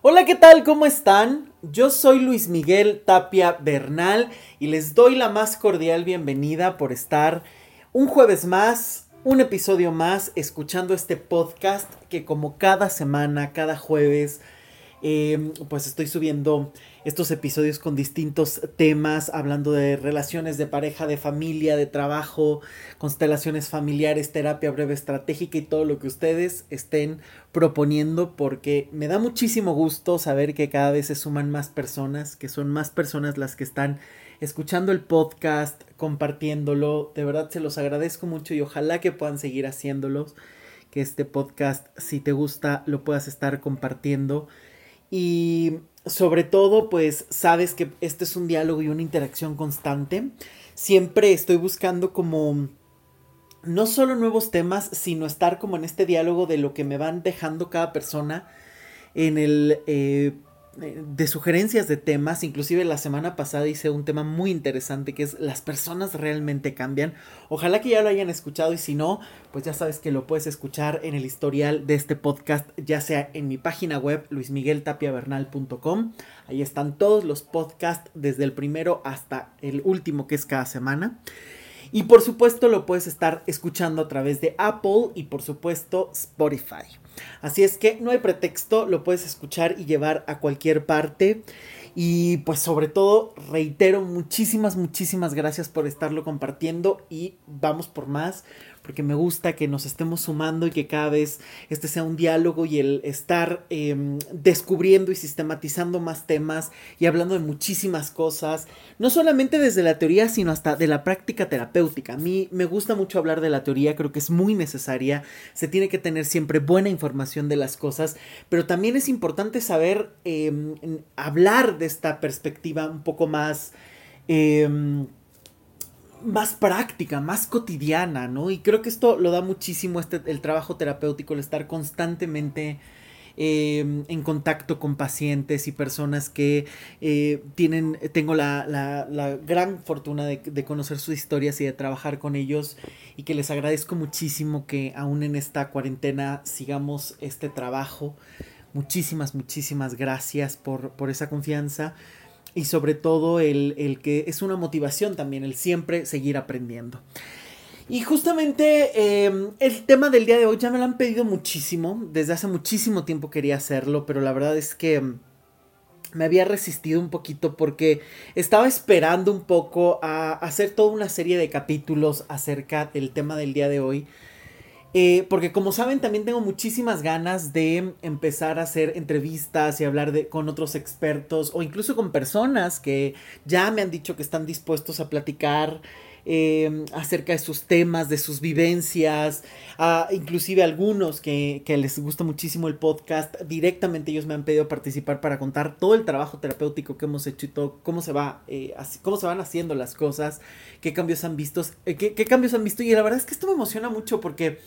Hola, ¿qué tal? ¿Cómo están? Yo soy Luis Miguel Tapia Bernal y les doy la más cordial bienvenida por estar un jueves más, un episodio más, escuchando este podcast que como cada semana, cada jueves, eh, pues estoy subiendo estos episodios con distintos temas, hablando de relaciones de pareja, de familia, de trabajo, constelaciones familiares, terapia breve estratégica y todo lo que ustedes estén proponiendo, porque me da muchísimo gusto saber que cada vez se suman más personas, que son más personas las que están escuchando el podcast, compartiéndolo. De verdad se los agradezco mucho y ojalá que puedan seguir haciéndolos. Que este podcast, si te gusta, lo puedas estar compartiendo. Y sobre todo, pues sabes que este es un diálogo y una interacción constante. Siempre estoy buscando como no solo nuevos temas, sino estar como en este diálogo de lo que me van dejando cada persona en el eh, de sugerencias de temas, inclusive la semana pasada hice un tema muy interesante que es las personas realmente cambian. Ojalá que ya lo hayan escuchado y si no, pues ya sabes que lo puedes escuchar en el historial de este podcast, ya sea en mi página web luismigueltapiavernal.com. Ahí están todos los podcasts desde el primero hasta el último que es cada semana. Y por supuesto lo puedes estar escuchando a través de Apple y por supuesto Spotify. Así es que no hay pretexto, lo puedes escuchar y llevar a cualquier parte. Y pues sobre todo reitero muchísimas, muchísimas gracias por estarlo compartiendo y vamos por más porque me gusta que nos estemos sumando y que cada vez este sea un diálogo y el estar em, descubriendo y sistematizando más temas y hablando de muchísimas cosas, no solamente desde la teoría, sino hasta de la práctica terapéutica. A mí me gusta mucho hablar de la teoría, creo que es muy necesaria, se tiene que tener siempre buena información de las cosas, pero también es importante saber em, hablar de esta perspectiva un poco más... Eh, más práctica, más cotidiana, ¿no? Y creo que esto lo da muchísimo este, el trabajo terapéutico, el estar constantemente em, en contacto con pacientes y personas que eh, tienen, tengo la, la, gran fortuna de, de, conocer sus historias y de trabajar con ellos y que les agradezco muchísimo que aún en esta cuarentena sigamos este trabajo. Muchísimas, muchísimas gracias por, por esa confianza y sobre todo el, que es una motivación también, el siempre seguir aprendiendo. Y justamente em, el tema del día de hoy ya me lo han pedido muchísimo, desde hace muchísimo tiempo quería hacerlo, pero la verdad es que me había resistido un poquito porque estaba esperando un poco a hacer toda una serie de capítulos acerca del tema del día de hoy. Eh, porque como saben, también tengo muchísimas ganas de empezar a hacer entrevistas y hablar de, con otros expertos o incluso con personas que ya me han dicho que están dispuestos a platicar eh, acerca de sus temas, de sus vivencias, inclusive algunos que, que, les gusta muchísimo el podcast, directamente ellos me han pedido participar para contar todo el trabajo terapéutico que hemos hecho y todo, cómo se va, eh, cómo se van haciendo las cosas, qué cambios han visto, qué, qué cambios han visto. Y la verdad es que esto me emociona mucho porque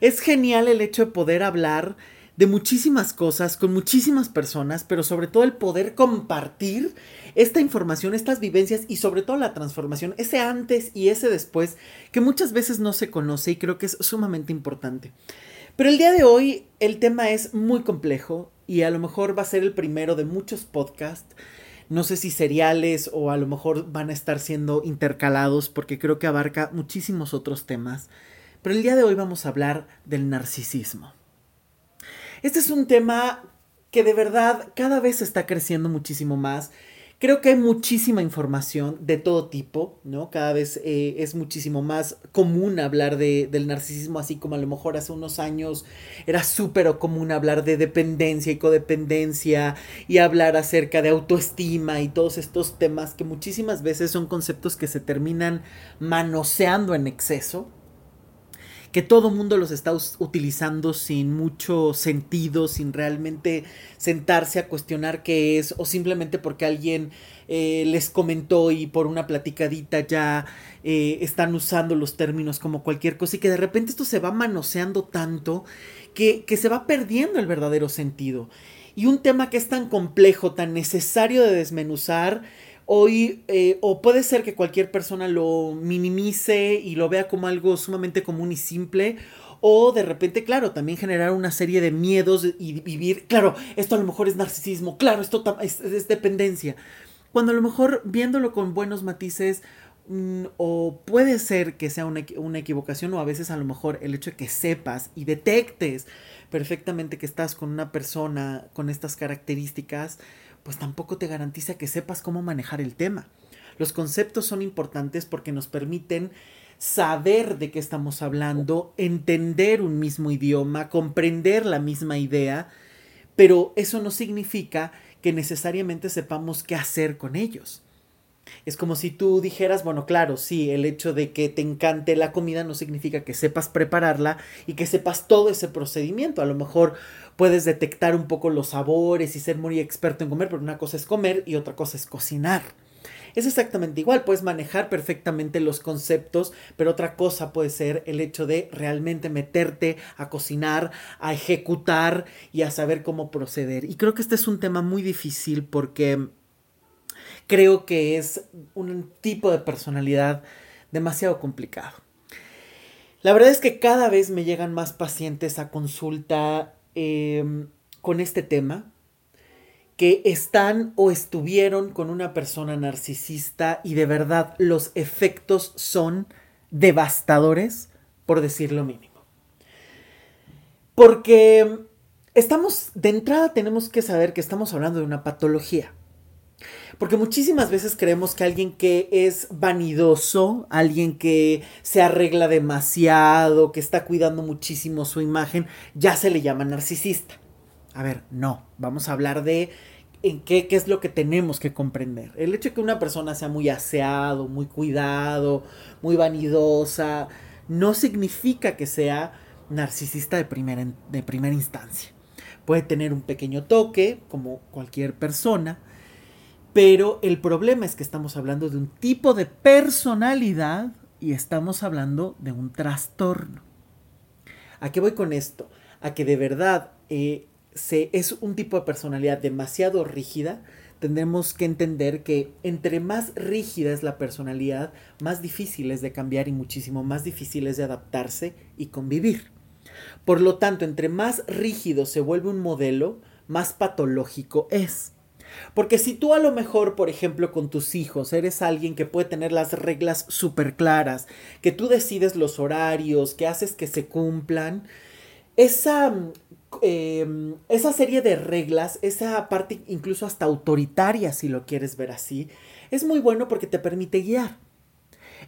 es genial el hecho de poder hablar de muchísimas cosas con muchísimas personas, pero sobre todo el poder compartir esta información, estas vivencias y sobre todo la transformación, ese antes y ese después, que muchas veces no se conoce y creo que es sumamente importante. Pero el día de hoy el tema es muy complejo y a lo mejor va a ser el primero de muchos podcasts. No sé si seriales o a lo mejor van a estar siendo intercalados porque creo que abarca muchísimos otros temas. Pero el día de hoy vamos a hablar del narcisismo. Este es un tema que de verdad cada vez está creciendo muchísimo más. Creo que hay muchísima información de todo tipo, ¿no? Cada vez eh, es muchísimo más común hablar de, del narcisismo, así como a lo mejor hace unos años era súper común hablar de dependencia y codependencia y hablar acerca de autoestima y todos estos temas que muchísimas veces son conceptos que se terminan manoseando en exceso, que todo mundo los está utilizando sin mucho sentido, sin realmente sentarse a cuestionar qué es, o simplemente porque alguien eh, les comentó y por una platicadita ya eh, están usando los términos como cualquier cosa y que de repente esto se va manoseando tanto que, que se va perdiendo el verdadero sentido. Y un tema que es tan complejo, tan necesario de desmenuzar, eh, o puede ser que cualquier persona lo minimice y lo vea como algo sumamente común y simple, O de repente, claro, también generar una serie de miedos y vivir, claro, esto a lo mejor es narcisismo, claro, esto es, dependencia. Cuando a lo mejor viéndolo con buenos matices, mm, o puede ser que sea una, una, equivocación, o a veces a lo mejor el hecho de que sepas y detectes perfectamente que estás con una persona con estas características, pues tampoco te garantiza que sepas cómo manejar el tema. Los conceptos son importantes porque nos permiten saber de qué estamos hablando, entender un mismo idioma, comprender la misma idea, pero eso no significa que necesariamente sepamos qué hacer con ellos. Es como si tú dijeras, bueno, claro, sí, el hecho de que te encante la comida no significa que sepas prepararla y que sepas todo ese procedimiento. A lo mejor puedes detectar un poco los sabores y ser muy experto en comer, pero una cosa es comer y otra cosa es cocinar es exactamente igual, puedes manejar perfectamente los conceptos, pero otra cosa puede ser el hecho de realmente meterte a cocinar, a ejecutar y a saber cómo proceder. Y creo que este es un tema muy difícil porque creo que es un tipo de personalidad demasiado complicado. La verdad es que cada vez me llegan más pacientes a consulta em, con este tema que están o estuvieron con una persona narcisista y de verdad los efectos son devastadores, por decir lo mínimo. Porque estamos, de entrada tenemos que saber que estamos hablando de una patología. Porque muchísimas veces creemos que alguien que es vanidoso, alguien que se arregla demasiado, que está cuidando muchísimo su imagen, ya se le llama narcisista. A ver, no, vamos a hablar de en qué, qué, es lo que tenemos que comprender. El hecho de que una persona sea muy aseado, muy cuidado, muy vanidosa, no significa que sea narcisista de primera, de primera instancia. Puede tener un pequeño toque, como cualquier persona, pero el problema es que estamos hablando de un tipo de personalidad y estamos hablando de un trastorno. ¿A qué voy con esto? A que de verdad eh, es un tipo de personalidad demasiado rígida, tendremos que entender que entre más rígida es la personalidad, más difícil es de cambiar y muchísimo más difícil es de adaptarse y convivir. Por lo tanto, entre más rígido se vuelve un modelo, más patológico es. Porque si tú a lo mejor, por ejemplo, con tus hijos, eres alguien que puede tener las reglas súper claras, que tú decides los horarios, que haces que se cumplan, esa Em, esa serie de reglas, esa parte incluso hasta autoritaria, si lo quieres ver así, es muy bueno porque te permite guiar.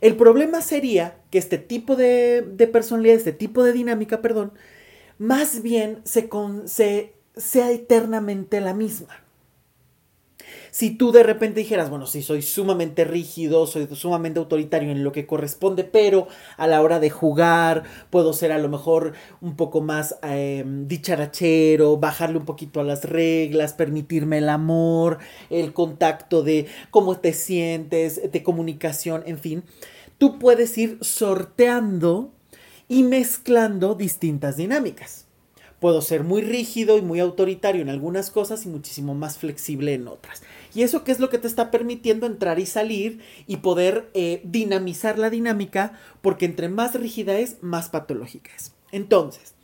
El problema sería que este tipo de, de personalidad, este tipo de dinámica, perdón, más bien se, se, sea eternamente la misma si tú de repente dijeras, bueno, sí, soy sumamente rígido, soy sumamente autoritario en lo que corresponde, pero a la hora de jugar puedo ser a lo mejor un poco más em, dicharachero, bajarle un poquito a las reglas, permitirme el amor, el contacto de cómo te sientes, de comunicación, en fin, tú puedes ir sorteando y mezclando distintas dinámicas. Puedo ser muy rígido y muy autoritario en algunas cosas y muchísimo más flexible en otras. ¿Y eso qué es lo que te está permitiendo entrar y salir y poder eh, dinamizar la dinámica? Porque entre más rígida es, más patológica es. Entonces,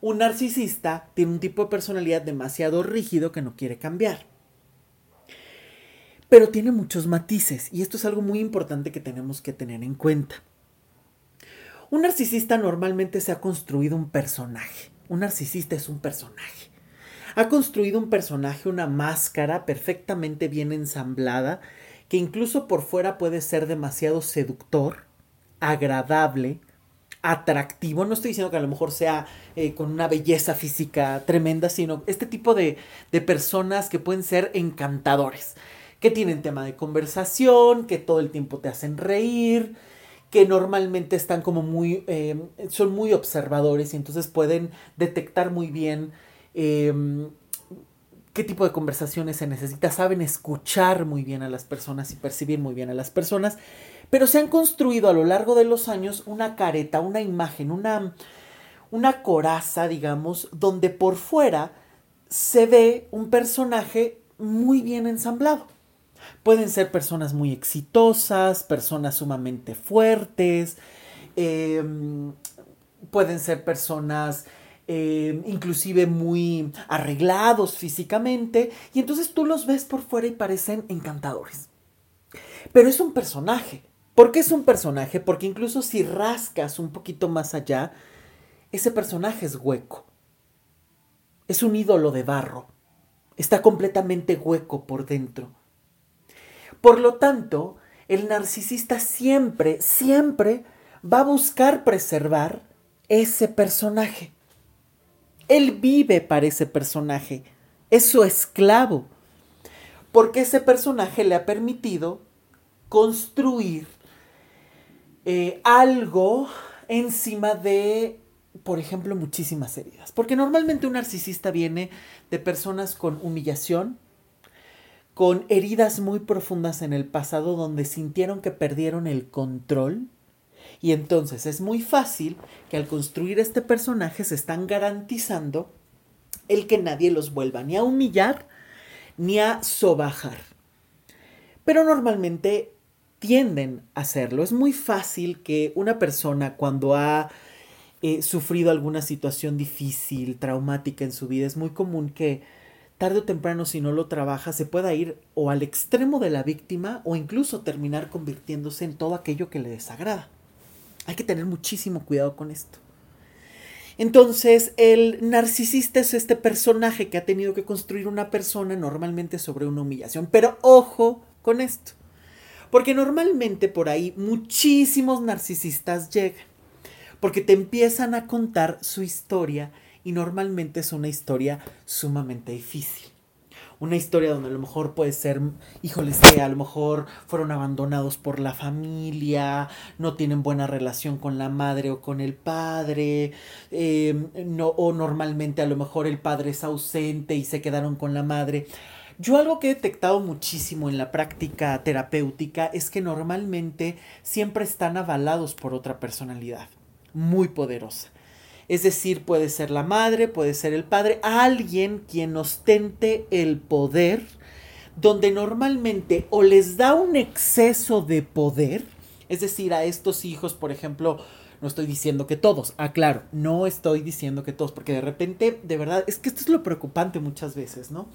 un narcisista tiene un tipo de personalidad demasiado rígido que no quiere cambiar. Pero tiene muchos matices y esto es algo muy importante que tenemos que tener en cuenta. Un narcisista normalmente se ha construido un personaje. Un narcisista es un personaje. Ha construido un personaje, una máscara perfectamente bien ensamblada, que incluso por fuera puede ser demasiado seductor, agradable, atractivo. No estoy diciendo que a lo mejor sea eh, con una belleza física tremenda, sino este tipo de, de personas que pueden ser encantadores, que tienen tema de conversación, que todo el tiempo te hacen reír, que normalmente están como muy, eh, son muy observadores y entonces pueden detectar muy bien Em, qué tipo de conversaciones se necesita, saben escuchar muy bien a las personas y percibir muy bien a las personas, pero se han construido a lo largo de los años una careta, una imagen, una, una coraza, digamos, donde por fuera se ve un personaje muy bien ensamblado. Pueden ser personas muy exitosas, personas sumamente fuertes, eh, pueden ser personas eh, inclusive muy arreglados físicamente, y entonces tú los ves por fuera y parecen encantadores. Pero es un personaje. ¿Por qué es un personaje? Porque incluso si rascas un poquito más allá, ese personaje es hueco. Es un ídolo de barro. Está completamente hueco por dentro. Por lo tanto, el narcisista siempre, siempre va a buscar preservar ese personaje. Él vive para ese personaje, es su esclavo, porque ese personaje le ha permitido construir eh, algo encima de, por ejemplo, muchísimas heridas. Porque normalmente un narcisista viene de personas con humillación, con heridas muy profundas en el pasado donde sintieron que perdieron el control. Y entonces es muy fácil que al construir este personaje se están garantizando el que nadie los vuelva ni a humillar ni a sobajar. Pero normalmente tienden a hacerlo. Es muy fácil que una persona cuando ha eh, sufrido alguna situación difícil, traumática en su vida, es muy común que tarde o temprano si no lo trabaja se pueda ir o al extremo de la víctima o incluso terminar convirtiéndose en todo aquello que le desagrada. Hay que tener muchísimo cuidado con esto. Entonces, el narcisista es este personaje que ha tenido que construir una persona normalmente sobre una humillación. Pero ojo con esto. Porque normalmente por ahí muchísimos narcisistas llegan. Porque te empiezan a contar su historia y normalmente es una historia sumamente difícil. Una historia donde a lo mejor puede ser, híjoles, que a lo mejor fueron abandonados por la familia, no tienen buena relación con la madre o con el padre, eh, no, o normalmente a lo mejor el padre es ausente y se quedaron con la madre. Yo algo que he detectado muchísimo en la práctica terapéutica es que normalmente siempre están avalados por otra personalidad muy poderosa. Es decir, puede ser la madre, puede ser el padre, alguien quien ostente el poder, donde normalmente o les da un exceso de poder, es decir, a estos hijos, por ejemplo, no estoy diciendo que todos, ah, claro, no estoy diciendo que todos, porque de repente, de verdad, es que esto es lo preocupante muchas veces, ¿no?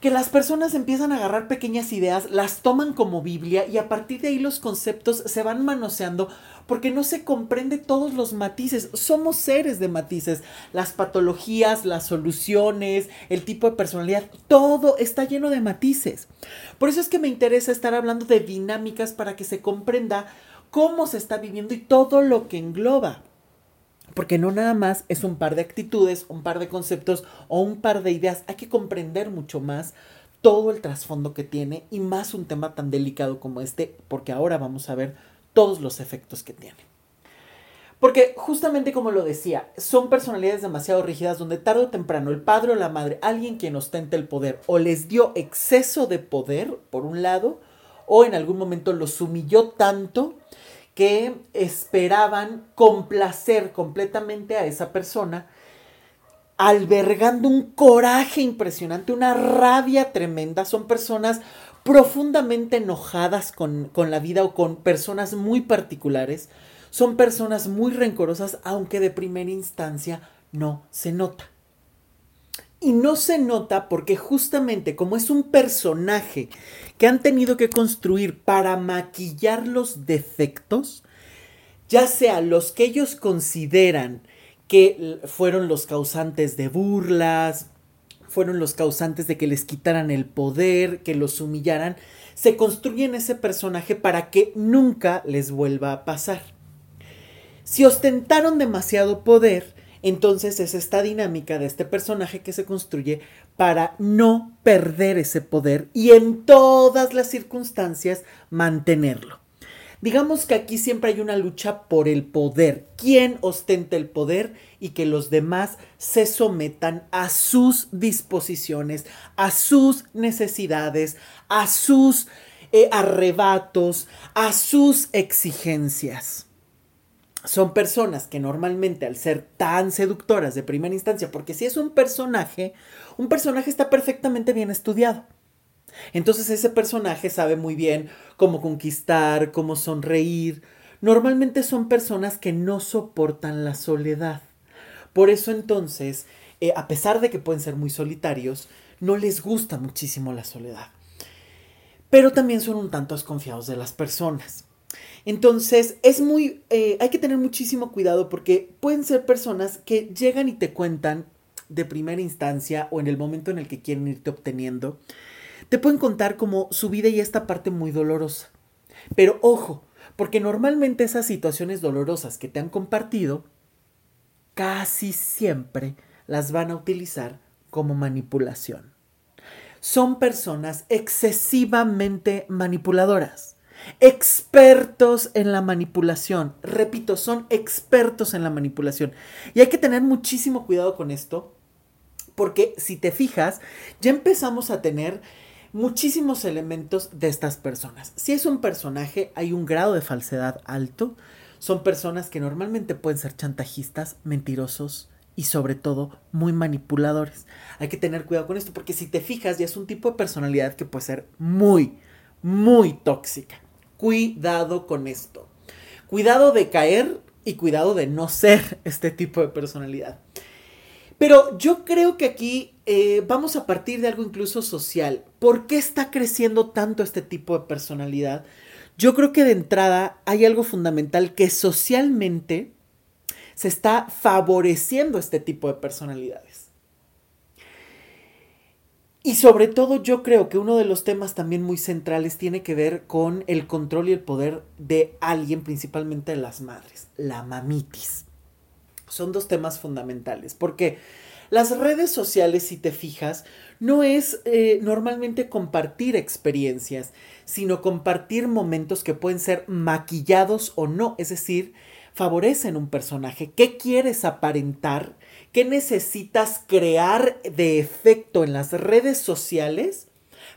que las personas empiezan a agarrar pequeñas ideas, las toman como Biblia y a partir de ahí los conceptos se van manoseando porque no se comprende todos los matices. Somos seres de matices. Las patologías, las soluciones, el tipo de personalidad, todo está lleno de matices. Por eso es que me interesa estar hablando de dinámicas para que se comprenda cómo se está viviendo y todo lo que engloba. Porque no nada más es un par de actitudes, un par de conceptos o un par de ideas. Hay que comprender mucho más todo el trasfondo que tiene y más un tema tan delicado como este, porque ahora vamos a ver todos los efectos que tiene. Porque justamente como lo decía, son personalidades demasiado rígidas donde tarde o temprano el padre o la madre, alguien quien ostenta el poder, o les dio exceso de poder, por un lado, o en algún momento los humilló tanto que esperaban complacer completamente a esa persona, albergando un coraje impresionante, una rabia tremenda. Son personas profundamente enojadas con, con, la vida o con personas muy particulares. Son personas muy rencorosas, aunque de primera instancia no se nota. Y no se nota porque justamente como es un personaje que han tenido que construir para maquillar los defectos, ya sea los que ellos consideran que fueron los causantes de burlas, fueron los causantes de que les quitaran el poder, que los humillaran, se construyen ese personaje para que nunca les vuelva a pasar. Si ostentaron demasiado poder, entonces es esta dinámica de este personaje que se construye para no perder ese poder y en todas las circunstancias mantenerlo. Digamos que aquí siempre hay una lucha por el poder. ¿Quién ostenta el poder? Y que los demás se sometan a sus disposiciones, a sus necesidades, a sus eh, arrebatos, a sus exigencias son personas que normalmente al ser tan seductoras de primera instancia, porque si es un personaje, un personaje está perfectamente bien estudiado. Entonces ese personaje sabe muy bien cómo conquistar, cómo sonreír. normalmente son personas que no soportan la soledad. Por eso entonces, eh, a pesar de que pueden ser muy solitarios, no les gusta muchísimo la soledad. Pero también son un tanto desconfiados de las personas. Entonces, es muy, eh, hay que tener muchísimo cuidado porque pueden ser personas que llegan y te cuentan de primera instancia o en el momento en el que quieren irte obteniendo, te pueden contar como su vida y esta parte muy dolorosa. Pero ojo, porque normalmente esas situaciones dolorosas que te han compartido, casi siempre las van a utilizar como manipulación. Son personas excesivamente manipuladoras expertos en la manipulación. Repito, son expertos en la manipulación. Y hay que tener muchísimo cuidado con esto, porque si te fijas, ya empezamos a tener muchísimos elementos de estas personas. Si es un personaje, hay un grado de falsedad alto. Son personas que normalmente pueden ser chantajistas, mentirosos y sobre todo muy manipuladores. Hay que tener cuidado con esto porque si te fijas ya es un tipo de personalidad que puede ser muy, muy tóxica. Cuidado con esto. Cuidado de caer y cuidado de no ser este tipo de personalidad. Pero yo creo que aquí eh, vamos a partir de algo incluso social. ¿Por qué está creciendo tanto este tipo de personalidad? Yo creo que de entrada hay algo fundamental que socialmente se está favoreciendo este tipo de personalidades. Y sobre todo yo creo que uno de los temas también muy centrales tiene que ver con el control y el poder de alguien, principalmente de las madres, la mamitis. Son dos temas fundamentales, porque las redes sociales, si te fijas, no es eh, normalmente compartir experiencias, sino compartir momentos que pueden ser maquillados o no, es decir, favorecen un personaje. ¿Qué quieres aparentar? ¿Qué necesitas crear de efecto en las redes sociales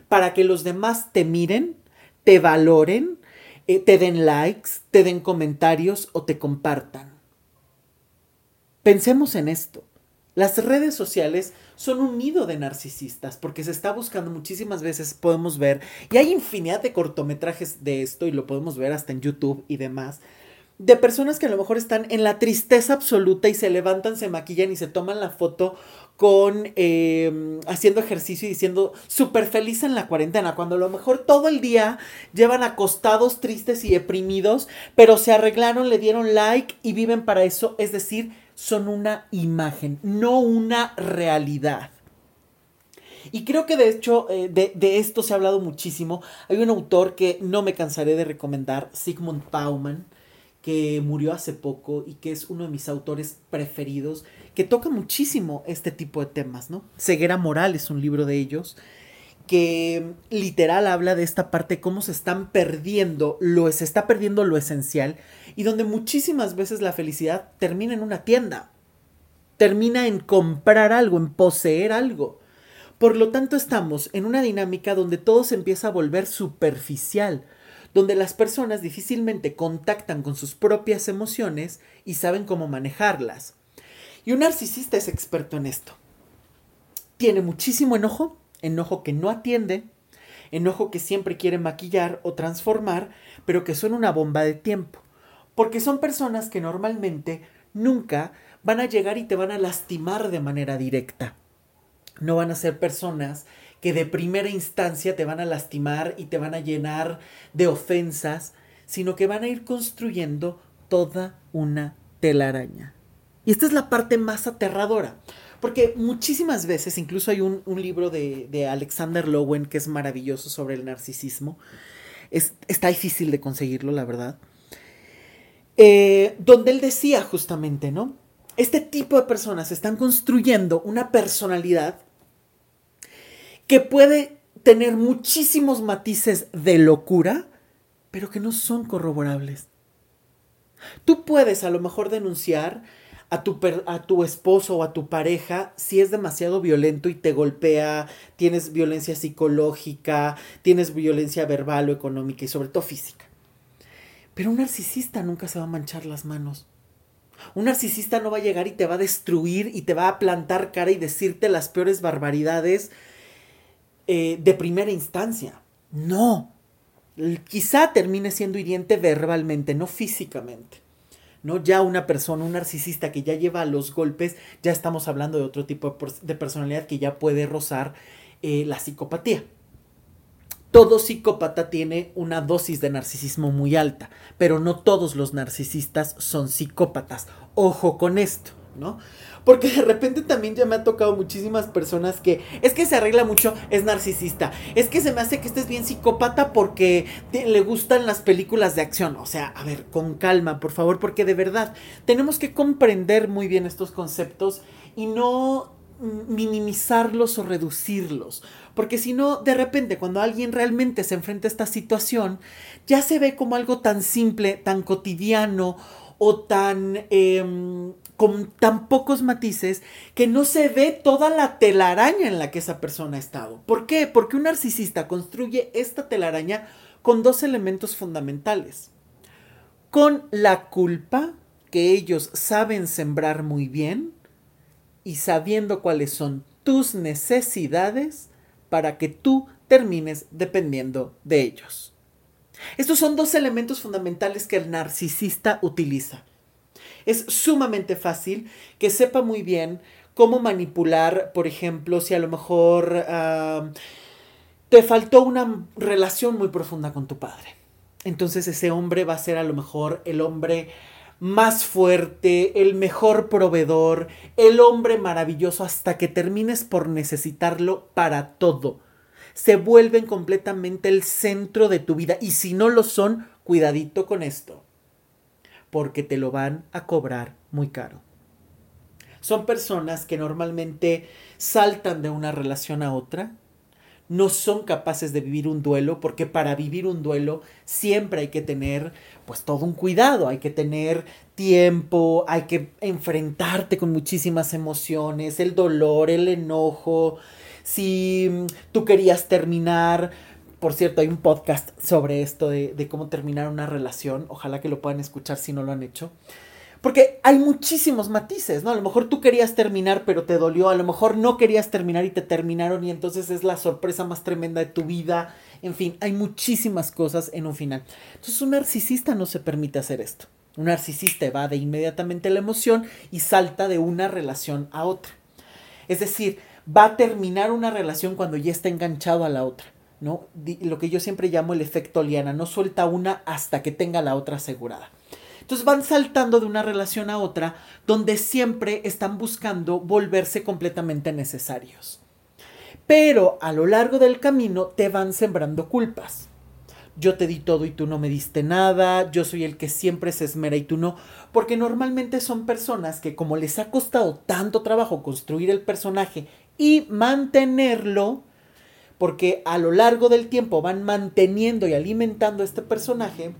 para que los demás te miren, te valoren, eh, te den likes, te den comentarios o te compartan? Pensemos en esto. Las redes sociales son un nido de narcisistas porque se está buscando muchísimas veces, podemos ver, y hay infinidad de cortometrajes de esto y lo podemos ver hasta en YouTube y demás, de personas que a lo mejor están en la tristeza absoluta y se levantan, se maquillan y se toman la foto con em, haciendo ejercicio y diciendo súper feliz en la cuarentena, cuando a lo mejor todo el día llevan acostados, tristes y deprimidos, pero se arreglaron, le dieron like y viven para eso, es decir, son una imagen, no una realidad. Y creo que de hecho eh, de, esto se ha hablado muchísimo. Hay un autor que no me cansaré de recomendar, Sigmund Bauman, que murió hace poco y que es uno de mis autores preferidos, que toca muchísimo este tipo de temas, ¿no? Ceguera Moral es un libro de ellos que literal habla de esta parte cómo se están perdiendo lo se está perdiendo lo esencial y donde muchísimas veces la felicidad termina en una tienda termina en comprar algo en poseer algo por lo tanto estamos en una dinámica donde todo se empieza a volver superficial donde las personas difícilmente contactan con sus propias emociones y saben cómo manejarlas. Y un narcisista es experto en esto. Tiene muchísimo enojo, enojo que no atiende, enojo que siempre quiere maquillar o transformar, pero que son una bomba de tiempo. Porque son personas que normalmente nunca van a llegar y te van a lastimar de manera directa. No van a ser personas que de primera instancia te van a lastimar y te van a llenar de ofensas, sino que van a ir construyendo toda una telaraña. Y esta es la parte más aterradora, porque muchísimas veces, incluso hay un, libro de, Alexander Lowen que es maravilloso sobre el narcisismo, es, está difícil de conseguirlo, la verdad, eh, donde él decía justamente, ¿no? Este tipo de personas están construyendo una personalidad que puede tener muchísimos matices de locura, pero que no son corroborables. Tú puedes a lo mejor denunciar a tu, a tu esposo o a tu pareja si es demasiado violento y te golpea, tienes violencia psicológica, tienes violencia verbal o económica y sobre todo física. Pero un narcisista nunca se va a manchar las manos. Un narcisista no va a llegar y te va a destruir y te va a plantar cara y decirte las peores barbaridades eh, de primera instancia. No. Quizá termine siendo hiriente verbalmente, no físicamente. ¿No? Ya una persona, un narcisista que ya lleva los golpes, ya estamos hablando de otro tipo de personalidad que ya puede rozar eh, la psicopatía. Todo psicópata tiene una dosis de narcisismo muy alta, pero no todos los narcisistas son psicópatas. Ojo con esto, ¿no? Porque de repente también ya me ha tocado muchísimas personas que es que se arregla mucho, es narcisista. Es que se me hace que este es bien psicópata porque le gustan las películas de acción. O sea, a ver, con calma, por favor, porque de verdad tenemos que comprender muy bien estos conceptos y no minimizarlos o reducirlos. Porque si no, de repente, cuando alguien realmente se enfrenta a esta situación, ya se ve como algo tan simple, tan cotidiano o tan em, con tan pocos matices que no se ve toda la telaraña en la que esa persona ha estado. ¿Por qué? Porque un narcisista construye esta telaraña con dos elementos fundamentales. Con la culpa, que ellos saben sembrar muy bien, y sabiendo cuáles son tus necesidades para que tú termines dependiendo de ellos. Estos son dos elementos fundamentales que el narcisista utiliza. Es sumamente fácil que sepa muy bien cómo manipular, por ejemplo, si a lo mejor te faltó una relación muy profunda con tu padre. Entonces ese hombre va a ser a lo mejor el hombre más fuerte, el mejor proveedor, el hombre maravilloso hasta que termines por necesitarlo para todo. Se vuelven completamente el centro de tu vida y si no lo son, cuidadito con esto porque te lo van a cobrar muy caro. Son personas que normalmente saltan de una relación a otra, no son capaces de vivir un duelo, porque para vivir un duelo siempre hay que tener pues todo un cuidado, hay que tener tiempo, hay que enfrentarte con muchísimas emociones, el dolor, el enojo, si tú querías terminar, por cierto, hay un podcast sobre esto de, cómo terminar una relación. Ojalá que lo puedan escuchar si no lo han hecho. Porque hay muchísimos matices, ¿no? A lo mejor tú querías terminar, pero te dolió. A lo mejor no querías terminar y te terminaron y entonces es la sorpresa más tremenda de tu vida. En fin, hay muchísimas cosas en un final. Entonces un narcisista no se permite hacer esto. Un narcisista evade inmediatamente la emoción y salta de una relación a otra. Es decir, va a terminar una relación cuando ya está enganchado a la otra. ¿No? Lo que yo siempre llamo el efecto liana, no suelta una hasta que tenga la otra asegurada. Entonces van saltando de una relación a otra donde siempre están buscando volverse completamente necesarios. Pero a lo largo del camino te van sembrando culpas. Yo te di todo y tú no me diste nada, yo soy el que siempre se esmera y tú no, porque normalmente son personas que como les ha costado tanto trabajo construir el personaje y mantenerlo, porque a lo largo del tiempo van manteniendo y alimentando a este personaje,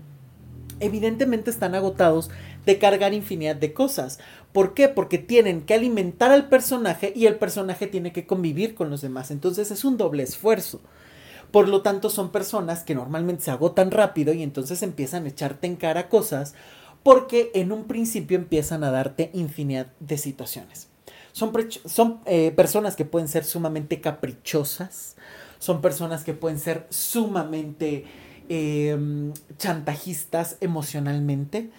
evidentemente están agotados de cargar infinidad de cosas. ¿Por qué? Porque tienen que alimentar al personaje y el personaje tiene que convivir con los demás. Entonces es un doble esfuerzo. Por lo tanto, son personas que normalmente se agotan rápido y entonces empiezan a echarte en cara cosas porque en un principio empiezan a darte infinidad de situaciones. Son, eh, personas que pueden ser sumamente caprichosas, son personas que pueden ser sumamente em, chantajistas emocionalmente,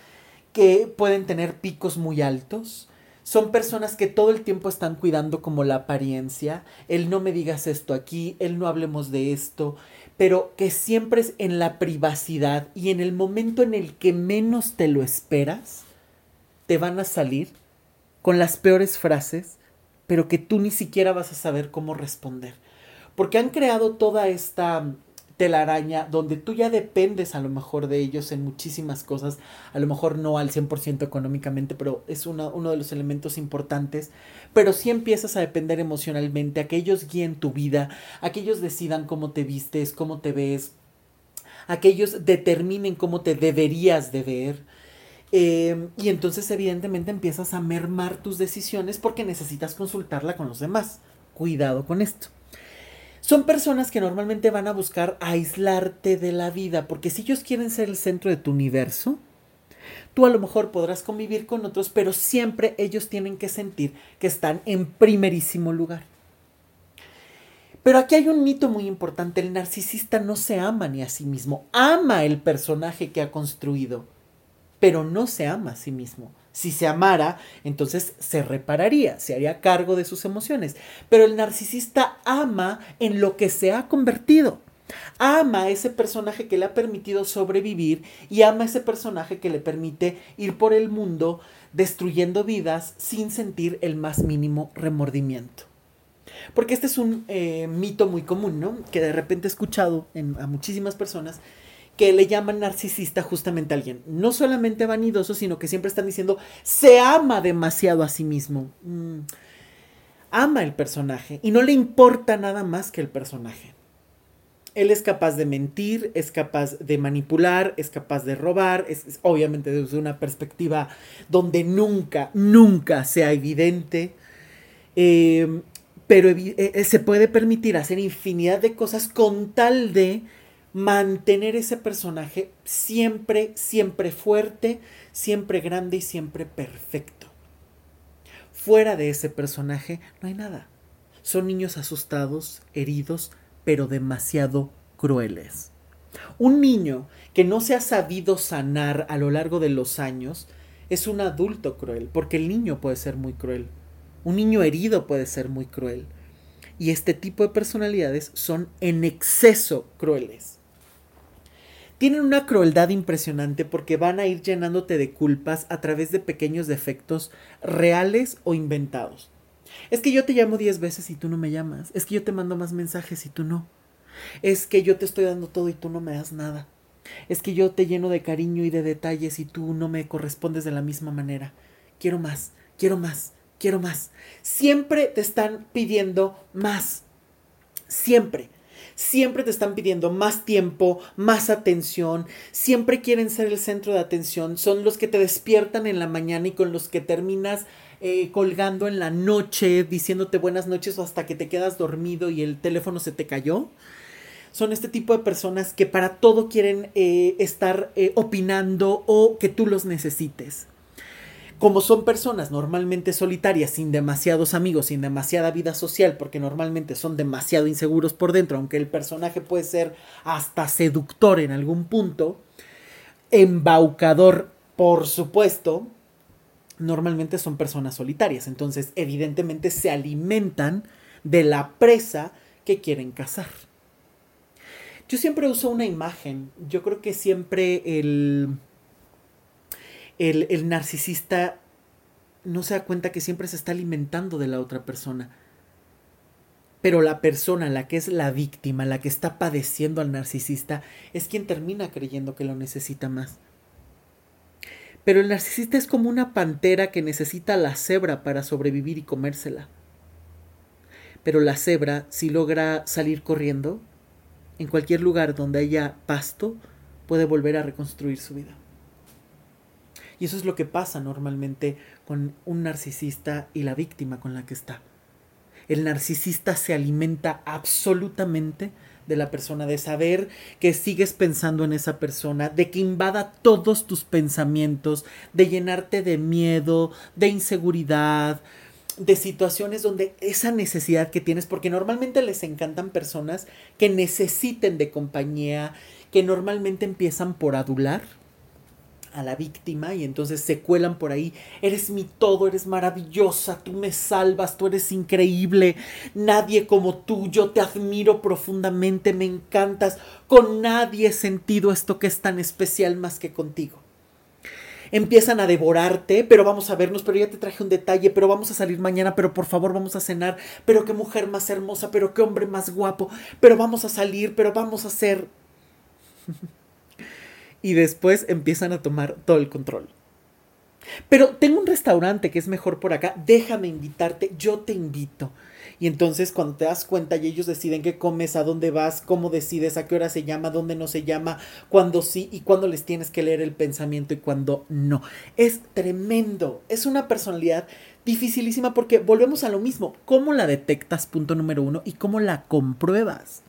que pueden tener picos muy altos. Son personas que todo el tiempo están cuidando como la apariencia, el no me digas esto aquí, el no hablemos de esto, pero que siempre es en la privacidad y en el momento en el que menos te lo esperas, te van a salir con las peores frases, pero que tú ni siquiera vas a saber cómo responder porque han creado toda esta telaraña donde tú ya dependes a lo mejor de ellos en muchísimas cosas, a lo mejor no al 100% económicamente, pero es uno de los elementos importantes, pero sí empiezas a depender emocionalmente, a que ellos guíen tu vida, a que ellos decidan cómo te vistes, cómo te ves, a que ellos determinen cómo te deberías de ver. Em, y entonces evidentemente empiezas a mermar tus decisiones porque necesitas consultarla con los demás. Cuidado con esto son personas que normalmente van a buscar aislarte de la vida, porque si ellos quieren ser el centro de tu universo, tú a lo mejor podrás convivir con otros, pero siempre ellos tienen que sentir que están en primerísimo lugar. Pero aquí hay un mito muy importante, el narcisista no se ama ni a sí mismo, ama el personaje que ha construido, pero no se ama a sí mismo. Si se amara, entonces se repararía, se haría cargo de sus emociones. Pero el narcisista ama en lo que se ha convertido. Ama a ese personaje que le ha permitido sobrevivir y ama a ese personaje que le permite ir por el mundo destruyendo vidas sin sentir el más mínimo remordimiento. Porque este es un eh, mito muy común, ¿no? Que de repente he escuchado a muchísimas personas que le llaman narcisista justamente a alguien. No solamente vanidoso, sino que siempre están diciendo, se ama demasiado a sí mismo. Mm. Ama el personaje y no le importa nada más que el personaje. Él es capaz de mentir, es capaz de manipular, es capaz de robar, es, obviamente desde una perspectiva donde nunca, nunca sea evidente. Eh, pero eh, eh, se puede permitir hacer infinidad de cosas con tal de mantener ese personaje siempre, siempre fuerte, siempre grande y siempre perfecto. Fuera de ese personaje no hay nada. Son niños asustados, heridos, pero demasiado crueles. Un niño que no se ha sabido sanar a lo largo de los años es un adulto cruel, porque el niño puede ser muy cruel. Un niño herido puede ser muy cruel. Y este tipo de personalidades son en exceso crueles tienen una crueldad impresionante porque van a ir llenándote de culpas a través de pequeños defectos reales o inventados. Es que yo te llamo diez veces y tú no me llamas. Es que yo te mando más mensajes y tú no. Es que yo te estoy dando todo y tú no me das nada. Es que yo te lleno de cariño y de detalles y tú no me correspondes de la misma manera. Quiero más, quiero más, quiero más. Siempre te están pidiendo más. Siempre siempre te están pidiendo más tiempo, más atención, siempre quieren ser el centro de atención, son los que te despiertan en la mañana y con los que terminas eh, colgando en la noche, diciéndote buenas noches o hasta que te quedas dormido y el teléfono se te cayó. Son este tipo de personas que para todo quieren eh, estar eh, opinando o que tú los necesites como son personas normalmente solitarias, sin demasiados amigos, sin demasiada vida social, porque normalmente son demasiado inseguros por dentro, aunque el personaje puede ser hasta seductor en algún punto, embaucador, por supuesto, normalmente son personas solitarias, entonces evidentemente se alimentan de la presa que quieren cazar. Yo siempre uso una imagen, yo creo que siempre el el, narcisista no se da cuenta que siempre se está alimentando de la otra persona. Pero la persona, la que es la víctima, la que está padeciendo al narcisista, es quien termina creyendo que lo necesita más. Pero el narcisista es como una pantera que necesita la cebra para sobrevivir y comérsela. Pero la cebra, si logra salir corriendo, en cualquier lugar donde haya pasto, puede volver a reconstruir su vida. Y eso es lo que pasa normalmente con un narcisista y la víctima con la que está. El narcisista se alimenta absolutamente de la persona, de saber que sigues pensando en esa persona, de que invada todos tus pensamientos, de llenarte de miedo, de inseguridad, de situaciones donde esa necesidad que tienes, porque normalmente les encantan personas que necesiten de compañía, que normalmente empiezan por adular, a la víctima y entonces se cuelan por ahí. Eres mi todo, eres maravillosa, tú me salvas, tú eres increíble, nadie como tú, yo te admiro profundamente, me encantas, con nadie he sentido esto que es tan especial más que contigo. Empiezan a devorarte, pero vamos a vernos, pero ya te traje un detalle, pero vamos a salir mañana, pero por favor vamos a cenar, pero qué mujer más hermosa, pero qué hombre más guapo, pero vamos a salir, pero vamos a hacer... y después empiezan a tomar todo el control. Pero tengo un restaurante que es mejor por acá, déjame invitarte, yo te invito. Y entonces cuando te das cuenta y ellos deciden qué comes, a dónde vas, cómo decides, a qué hora se llama, dónde no se llama, cuándo sí y cuándo les tienes que leer el pensamiento y cuándo no. Es tremendo, es una personalidad dificilísima porque volvemos a lo mismo, ¿cómo la detectas? Punto número uno y cómo la compruebas.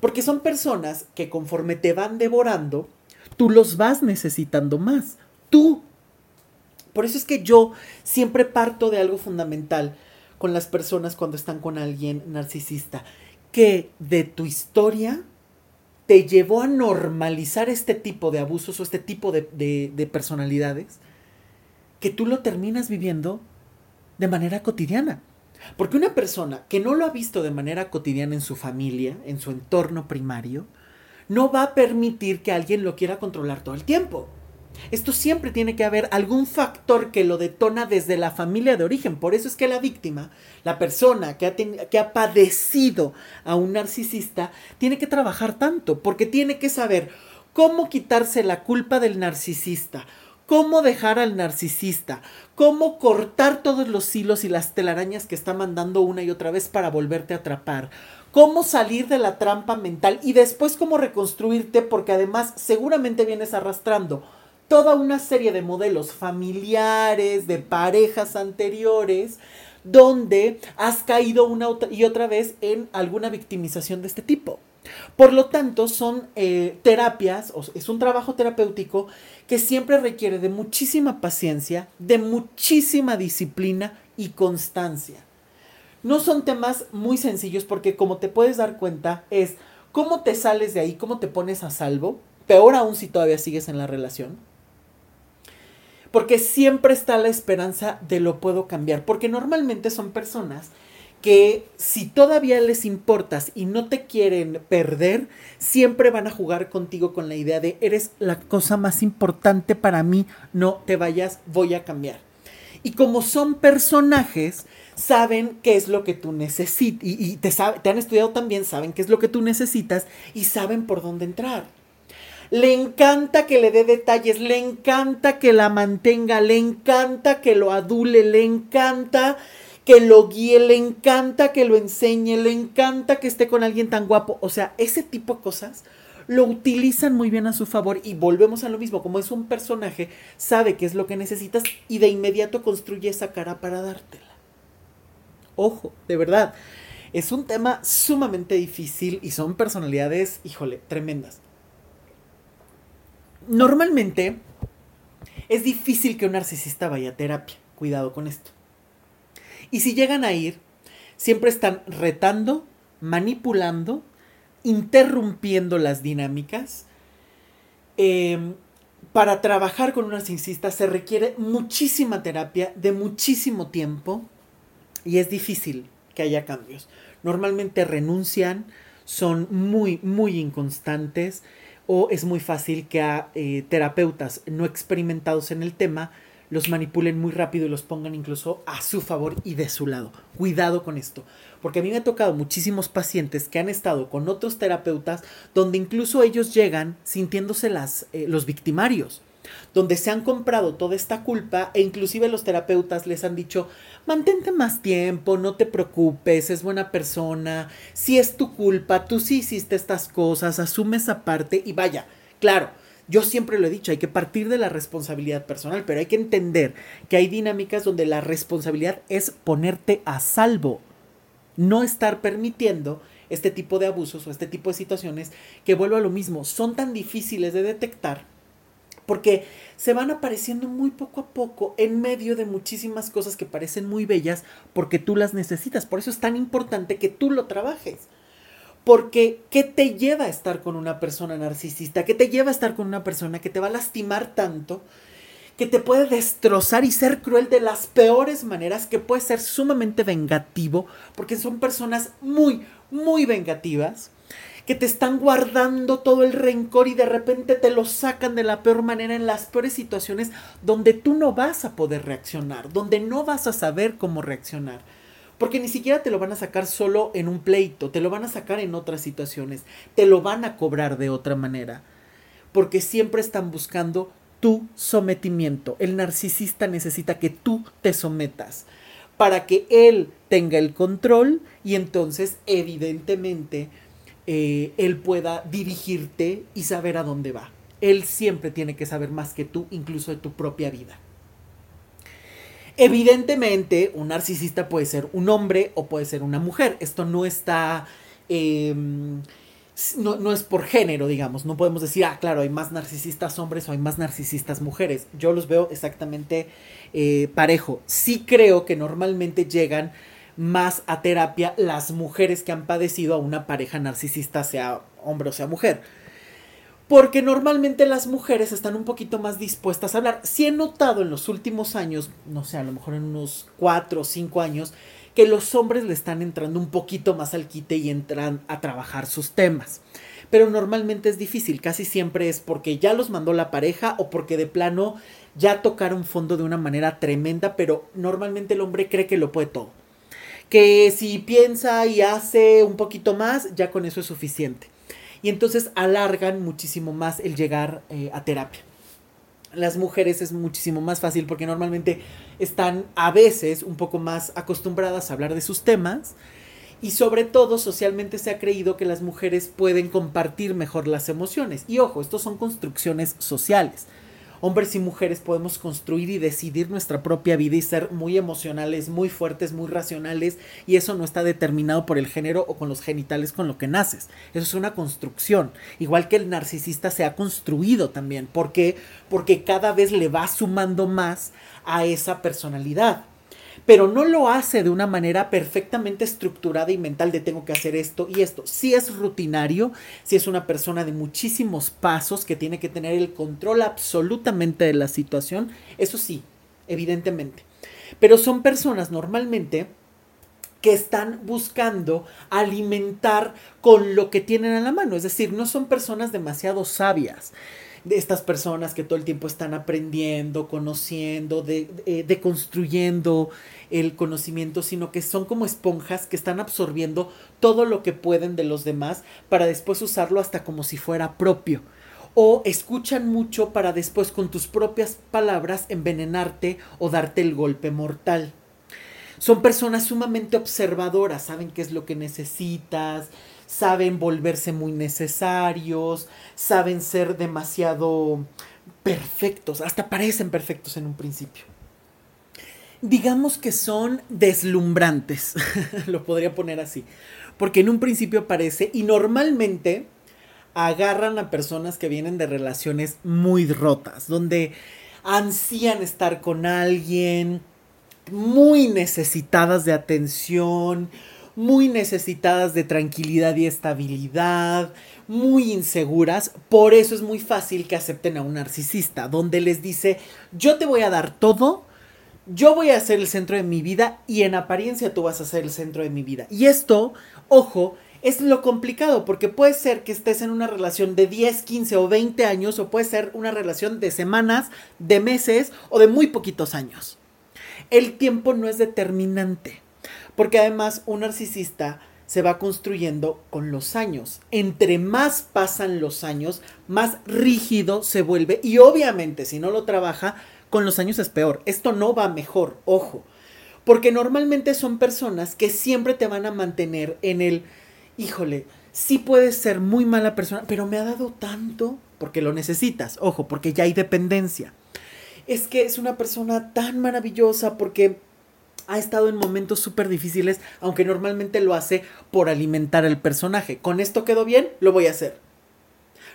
Porque son personas que conforme te van devorando, tú los vas necesitando más. Tú. Por eso es que yo siempre parto de algo fundamental con las personas cuando están con alguien narcisista. que de tu historia te llevó a normalizar este tipo de abusos o este tipo de, de personalidades que tú lo terminas viviendo de manera cotidiana. Porque una persona que no lo ha visto de manera cotidiana en su familia, en su entorno primario, no va a permitir que alguien lo quiera controlar todo el tiempo. Esto siempre tiene que haber algún factor que lo detona desde la familia de origen. Por eso es que la víctima, la persona que ha, padecido a un narcisista, tiene que trabajar tanto, porque tiene que saber cómo quitarse la culpa del narcisista, cómo dejar al narcisista, cómo cortar todos los hilos y las telarañas que está mandando una y otra vez para volverte a atrapar, cómo salir de la trampa mental y después cómo reconstruirte porque además seguramente vienes arrastrando toda una serie de modelos familiares, de parejas anteriores, donde has caído una y otra vez en alguna victimización de este tipo. Por lo tanto, son eh, terapias, es un trabajo terapéutico que siempre requiere de muchísima paciencia, de muchísima disciplina y constancia. No son temas muy sencillos porque como te puedes dar cuenta es cómo te sales de ahí, cómo te pones a salvo, peor aún si todavía sigues en la relación. Porque siempre está la esperanza de lo puedo cambiar, porque normalmente son personas que si todavía les importas y no te quieren perder, siempre van a jugar contigo con la idea de eres la cosa más importante para mí, no te vayas, voy a cambiar. Y como son personajes, saben qué es lo que tú necesitas y, te, te han estudiado también, saben qué es lo que tú necesitas y saben por dónde entrar. Le encanta que le dé detalles, le encanta que la mantenga, le encanta que lo adule, le encanta que lo guíe, le encanta que lo enseñe, le encanta que esté con alguien tan guapo. O sea, ese tipo de cosas lo utilizan muy bien a su favor y volvemos a lo mismo, como es un personaje, sabe qué es lo que necesitas y de inmediato construye esa cara para dártela. Ojo, de verdad, es un tema sumamente difícil y son personalidades, híjole, tremendas. Normalmente es difícil que un narcisista vaya a terapia, cuidado con esto. Y si llegan a ir, siempre están retando, manipulando, interrumpiendo las dinámicas. Em, para trabajar con un narcisista se requiere muchísima terapia, de muchísimo tiempo, y es difícil que haya cambios. Normalmente renuncian, son muy, muy inconstantes, o es muy fácil que a eh, terapeutas no experimentados en el tema los manipulen muy rápido y los pongan incluso a su favor y de su lado. Cuidado con esto, porque a mí me ha tocado muchísimos pacientes que han estado con otros terapeutas donde incluso ellos llegan sintiéndose las, eh, los victimarios donde se han comprado toda esta culpa e inclusive los terapeutas les han dicho, mantente más tiempo, no te preocupes, es buena persona, si es tu culpa, tú sí hiciste estas cosas, asume esa parte y vaya, claro, yo siempre lo he dicho, hay que partir de la responsabilidad personal, pero hay que entender que hay dinámicas donde la responsabilidad es ponerte a salvo, no estar permitiendo este tipo de abusos o este tipo de situaciones que vuelvo a lo mismo, son tan difíciles de detectar porque se van apareciendo muy poco a poco en medio de muchísimas cosas que parecen muy bellas porque tú las necesitas. Por eso es tan importante que tú lo trabajes. Porque, ¿qué te lleva a estar con una persona narcisista? ¿Qué te lleva a estar con una persona que te va a lastimar tanto? Que te puede destrozar y ser cruel de las peores maneras, que puede ser sumamente vengativo, porque son personas muy, muy vengativas, que te están guardando todo el rencor y de repente te lo sacan de la peor manera en las peores situaciones donde tú no vas a poder reaccionar, donde no vas a saber cómo reaccionar. Porque ni siquiera te lo van a sacar solo en un pleito, te lo van a sacar en otras situaciones, te lo van a cobrar de otra manera. Porque siempre están buscando tu sometimiento. El narcisista necesita que tú te sometas para que él tenga el control y entonces evidentemente eh, él pueda dirigirte y saber a dónde va. Él siempre tiene que saber más que tú, incluso de tu propia vida. Evidentemente, un narcisista puede ser un hombre o puede ser una mujer. Esto no está... Em, no, es por género, digamos. No podemos decir, ah, claro, hay más narcisistas hombres o hay más narcisistas mujeres. Yo los veo exactamente eh, parejo. Sí creo que normalmente llegan más a terapia las mujeres que han padecido a una pareja narcisista, sea hombre o sea mujer. Porque normalmente las mujeres están un poquito más dispuestas a hablar. Sí he notado en los últimos años, no sé, a lo mejor en unos cuatro o cinco años, que los hombres le están entrando un poquito más al quite y entran a trabajar sus temas. Pero normalmente es difícil, casi siempre es porque ya los mandó la pareja o porque de plano ya tocaron fondo de una manera tremenda, pero normalmente el hombre cree que lo puede todo. Que si piensa y hace un poquito más, ya con eso es suficiente. Y entonces alargan muchísimo más el llegar eh, a terapia las mujeres es muchísimo más fácil porque normalmente están a veces un poco más acostumbradas a hablar de sus temas y sobre todo socialmente se ha creído que las mujeres pueden compartir mejor las emociones. Y ojo, estos son construcciones sociales hombres y mujeres podemos construir y decidir nuestra propia vida y ser muy emocionales, muy fuertes, muy racionales y eso no está determinado por el género o con los genitales con lo que naces. Eso es una construcción. Igual que el narcisista se ha construido también. ¿Por qué? Porque cada vez le va sumando más a esa personalidad pero no lo hace de una manera perfectamente estructurada y mental de tengo que hacer esto y esto. Si es rutinario, si es una persona de muchísimos pasos que tiene que tener el control absolutamente de la situación, eso sí, evidentemente. Pero son personas normalmente que están buscando alimentar con lo que tienen a la mano, es decir, no son personas demasiado sabias de estas personas que todo el tiempo están aprendiendo, conociendo, de, de, deconstruyendo el conocimiento, sino que son como esponjas que están absorbiendo todo lo que pueden de los demás para después usarlo hasta como si fuera propio. O escuchan mucho para después con tus propias palabras envenenarte o darte el golpe mortal. Son personas sumamente observadoras, saben qué es lo que necesitas, saben volverse muy necesarios, saben ser demasiado perfectos, hasta parecen perfectos en un principio. Digamos que son deslumbrantes, lo podría poner así, porque en un principio parece, y normalmente agarran a personas que vienen de relaciones muy rotas, donde ansían estar con alguien, muy necesitadas de atención, muy necesitadas de tranquilidad y estabilidad, muy inseguras, por eso es muy fácil que acepten a un narcisista, donde les dice, yo te voy a dar todo, yo voy a ser el centro de mi vida y en apariencia tú vas a ser el centro de mi vida. Y esto, ojo, es lo complicado, porque puede ser que estés en una relación de 10, 15 o 20 años, o puede ser una relación de semanas, de meses o de muy poquitos años. El tiempo no es determinante. Porque además un narcisista se va construyendo con los años. Entre más pasan los años, más rígido se vuelve y obviamente si no lo trabaja, con los años es peor. Esto no va mejor, ojo. Porque normalmente son personas que siempre te van a mantener en el, híjole, sí puedes ser muy mala persona, pero me ha dado tanto porque lo necesitas, ojo, porque ya hay dependencia. Es que es una persona tan maravillosa porque ha estado en momentos súper difíciles, aunque normalmente lo hace por alimentar al personaje. Con esto quedó bien, lo voy a hacer.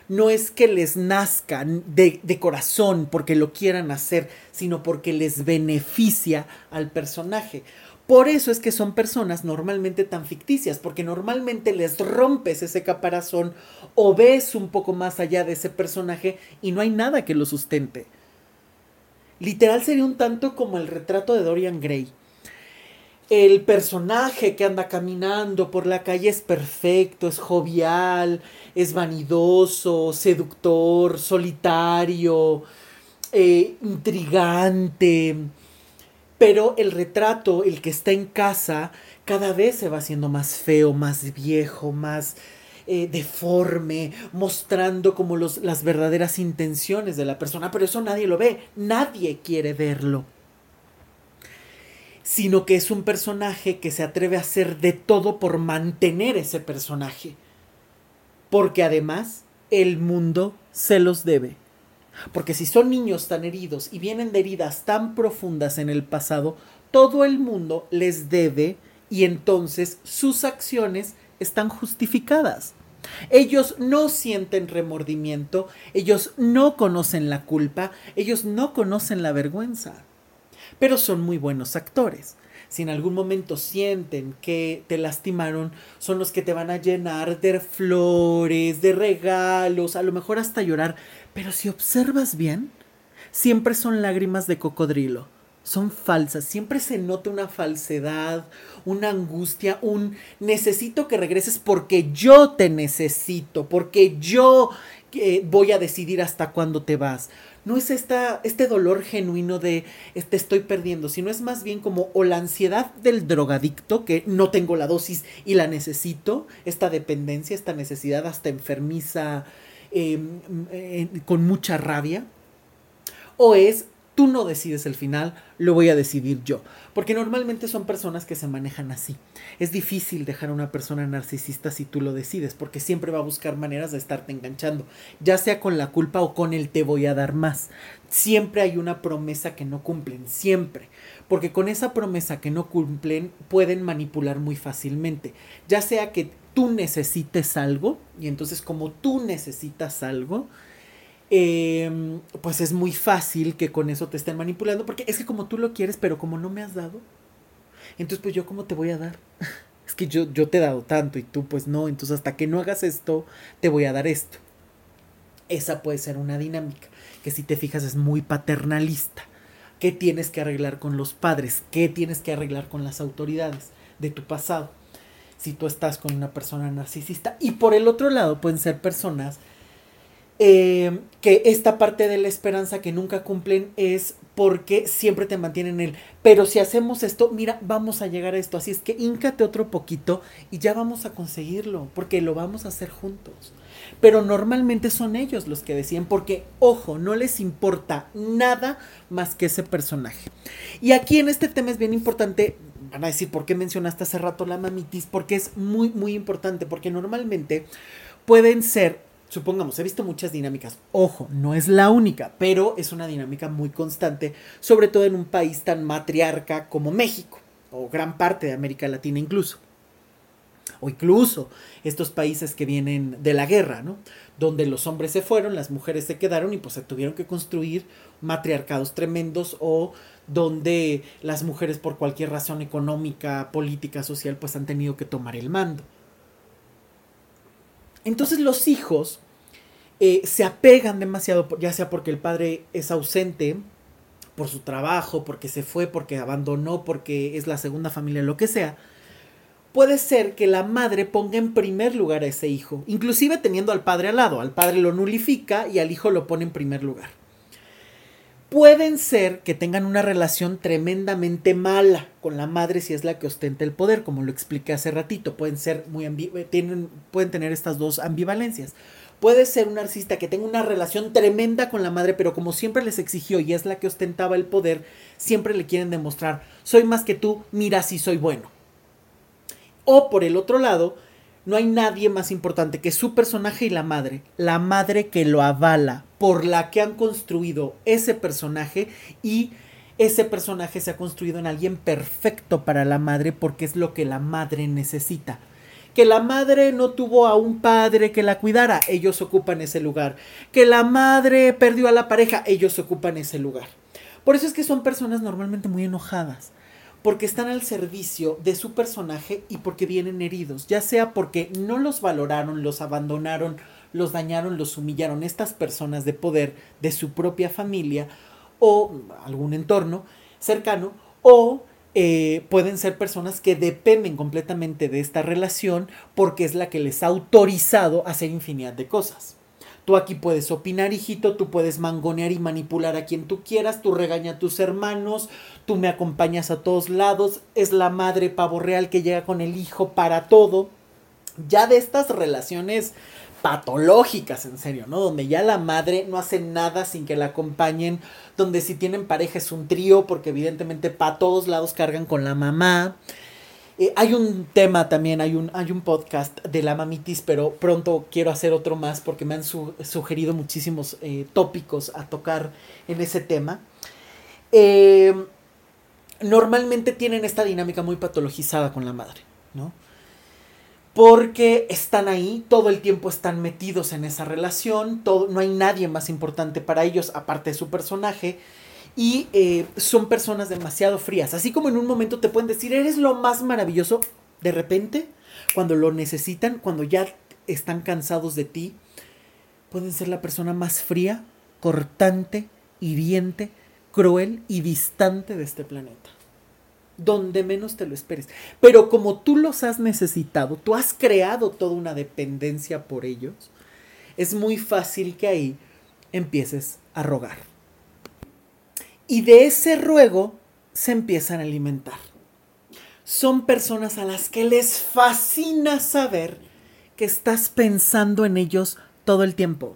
No es que les nazca de, de, corazón porque lo quieran hacer, sino porque les beneficia al personaje. Por eso es que son personas normalmente tan ficticias, porque normalmente les rompes ese caparazón o ves un poco más allá de ese personaje y no hay nada que lo sustente. Literal sería un tanto como el retrato de Dorian Gray el personaje que anda caminando por la calle es perfecto, es jovial, es vanidoso, seductor, solitario, eh, intrigante. Pero el retrato, el que está en casa, cada vez se va haciendo más feo, más viejo, más eh, deforme, mostrando como los, las verdaderas intenciones de la persona. Pero eso nadie lo ve, nadie quiere verlo sino que es un personaje que se atreve a hacer de todo por mantener ese personaje. Porque además el mundo se los debe. Porque si son niños tan heridos y vienen de heridas tan profundas en el pasado, todo el mundo les debe y entonces sus acciones están justificadas. Ellos no sienten remordimiento, ellos no conocen la culpa, ellos no conocen la vergüenza pero son muy buenos actores. si en algún momento sienten que te lastimaron, son los que te van a llenar de flores, de regalos, a lo mejor hasta llorar. Pero si observas bien, siempre son lágrimas de cocodrilo. Son falsas, siempre se nota una falsedad, una angustia, un necesito que regreses porque yo te necesito, porque yo eh, voy a decidir hasta cuándo te vas no es esta, este dolor genuino de te estoy perdiendo, sino es más bien como o la ansiedad del drogadicto, que no tengo la dosis y la necesito, esta dependencia, esta necesidad hasta enfermiza, em, eh, con mucha rabia, o es tú no decides el final, lo voy a decidir yo. Porque normalmente son personas que se manejan así. Es difícil dejar a una persona narcisista si tú lo decides, porque siempre va a buscar maneras de estarte enganchando, ya sea con la culpa o con el te voy a dar más. Siempre hay una promesa que no cumplen, siempre. Porque con esa promesa que no cumplen pueden manipular muy fácilmente. Ya sea que tú necesites algo, y entonces como tú necesitas algo, Em, pues es muy fácil que con eso te estén manipulando, porque es que como tú lo quieres, pero como no me has dado, entonces pues yo cómo te voy a dar. es que yo, yo te he dado tanto y tú pues no, entonces hasta que no hagas esto, te voy a dar esto. Esa puede ser una dinámica, que si te fijas es muy paternalista. ¿Qué tienes que arreglar con los padres? ¿Qué tienes que arreglar con las autoridades de tu pasado? Si tú estás con una persona narcisista. Y por el otro lado pueden ser personas eh, que esta parte de la esperanza que nunca cumplen es porque siempre te mantienen el, pero si hacemos esto, mira, vamos a llegar a esto, así es que íncate otro poquito y ya vamos a conseguirlo, porque lo vamos a hacer juntos. Pero normalmente son ellos los que decían, porque, ojo, no les importa nada más que ese personaje. Y aquí en este tema es bien importante, van a decir, ¿por qué mencionaste hace rato la mamitis? Porque es muy, muy importante, porque normalmente pueden ser supongamos, he visto muchas dinámicas. Ojo, no es la única, pero es una dinámica muy constante, sobre todo en un país tan matriarca como México, o gran parte de América Latina incluso. O incluso estos países que vienen de la guerra, ¿no? Donde los hombres se fueron, las mujeres se quedaron y pues se tuvieron que construir matriarcados tremendos o donde las mujeres por cualquier razón económica, política, social, pues han tenido que tomar el mando. Entonces los hijos eh, se apegan demasiado, ya sea porque el padre es ausente por su trabajo, porque se fue, porque abandonó, porque es la segunda familia, lo que sea. Puede ser que la madre ponga en primer lugar a ese hijo, inclusive teniendo al padre al lado. Al padre lo nulifica y al hijo lo pone en primer lugar pueden ser que tengan una relación tremendamente mala con la madre si es la que ostenta el poder, como lo expliqué hace ratito. Pueden ser muy eh, tienen, pueden tener estas dos ambivalencias. Puede ser un narcisista que tenga una relación tremenda con la madre, pero como siempre les exigió y es la que ostentaba el poder, siempre le quieren demostrar, soy más que tú, mira si soy bueno. O por el otro lado, no hay nadie más importante que su personaje y la madre, la madre que lo avala, por la que han construido ese personaje y ese personaje se ha construido en alguien perfecto para la madre porque es lo que la madre necesita. Que la madre no tuvo a un padre que la cuidara, ellos ocupan ese lugar. Que la madre perdió a la pareja, ellos ocupan ese lugar. Por eso es que son personas normalmente muy enojadas porque están al servicio de su personaje y porque vienen heridos, ya sea porque no los valoraron, los abandonaron, los dañaron, los humillaron estas personas de poder de su propia familia o algún entorno cercano, o eh, pueden ser personas que dependen completamente de esta relación porque es la que les ha autorizado a hacer infinidad de cosas. Tú aquí puedes opinar, hijito, tú puedes mangonear y manipular a quien tú quieras, tú regaña a tus hermanos, tú me acompañas a todos lados, es la madre pavo real que llega con el hijo para todo. Ya de estas relaciones patológicas, en serio, ¿no? Donde ya la madre no hace nada sin que la acompañen, donde si tienen pareja es un trío, porque evidentemente para todos lados cargan con la mamá. Eh, hay un tema también, hay un, hay un podcast de la mamitis, pero pronto quiero hacer otro más porque me han sugerido muchísimos eh, tópicos a tocar en ese tema. Eh, normalmente tienen esta dinámica muy patologizada con la madre, ¿no? Porque están ahí, todo el tiempo están metidos en esa relación, todo, no hay nadie más importante para ellos aparte de su personaje y eh, son personas demasiado frías. Así como en un momento te pueden decir, eres lo más maravilloso, de repente, cuando lo necesitan, cuando ya están cansados de ti, pueden ser la persona más fría, cortante, hiriente, cruel y distante de este planeta. Donde menos te lo esperes. Pero como tú los has necesitado, tú has creado toda una dependencia por ellos, es muy fácil que ahí empieces a rogar. Y de ese ruego se empiezan a alimentar. Son personas a las que les fascina saber que estás pensando en ellos todo el tiempo.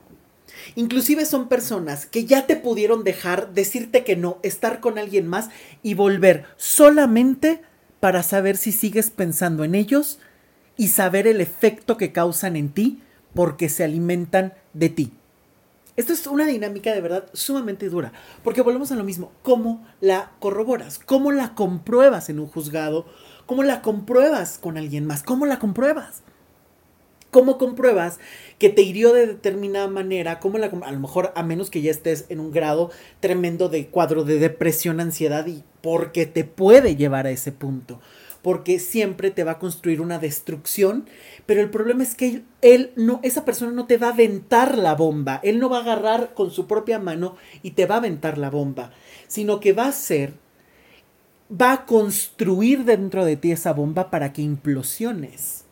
Inclusive son personas que ya te pudieron dejar, decirte que no, estar con alguien más y volver solamente para saber si sigues pensando en ellos y saber el efecto que causan en ti porque se alimentan de ti. Esto es una dinámica de verdad sumamente dura, porque volvemos a lo mismo, ¿cómo la corroboras? ¿Cómo la compruebas en un juzgado? ¿Cómo la compruebas con alguien más? ¿Cómo la compruebas? ¿Cómo compruebas que te hirió de determinada manera? ¿Cómo la, a lo mejor a menos que ya estés en un grado tremendo de cuadro de depresión, ansiedad y porque te puede llevar a ese punto porque siempre te va a construir una destrucción, pero el problema es que él, no, esa persona no te va a aventar la bomba, él no va a agarrar con su propia mano y te va a aventar la bomba, sino que va a ser, va a construir dentro de ti esa bomba para que implosiones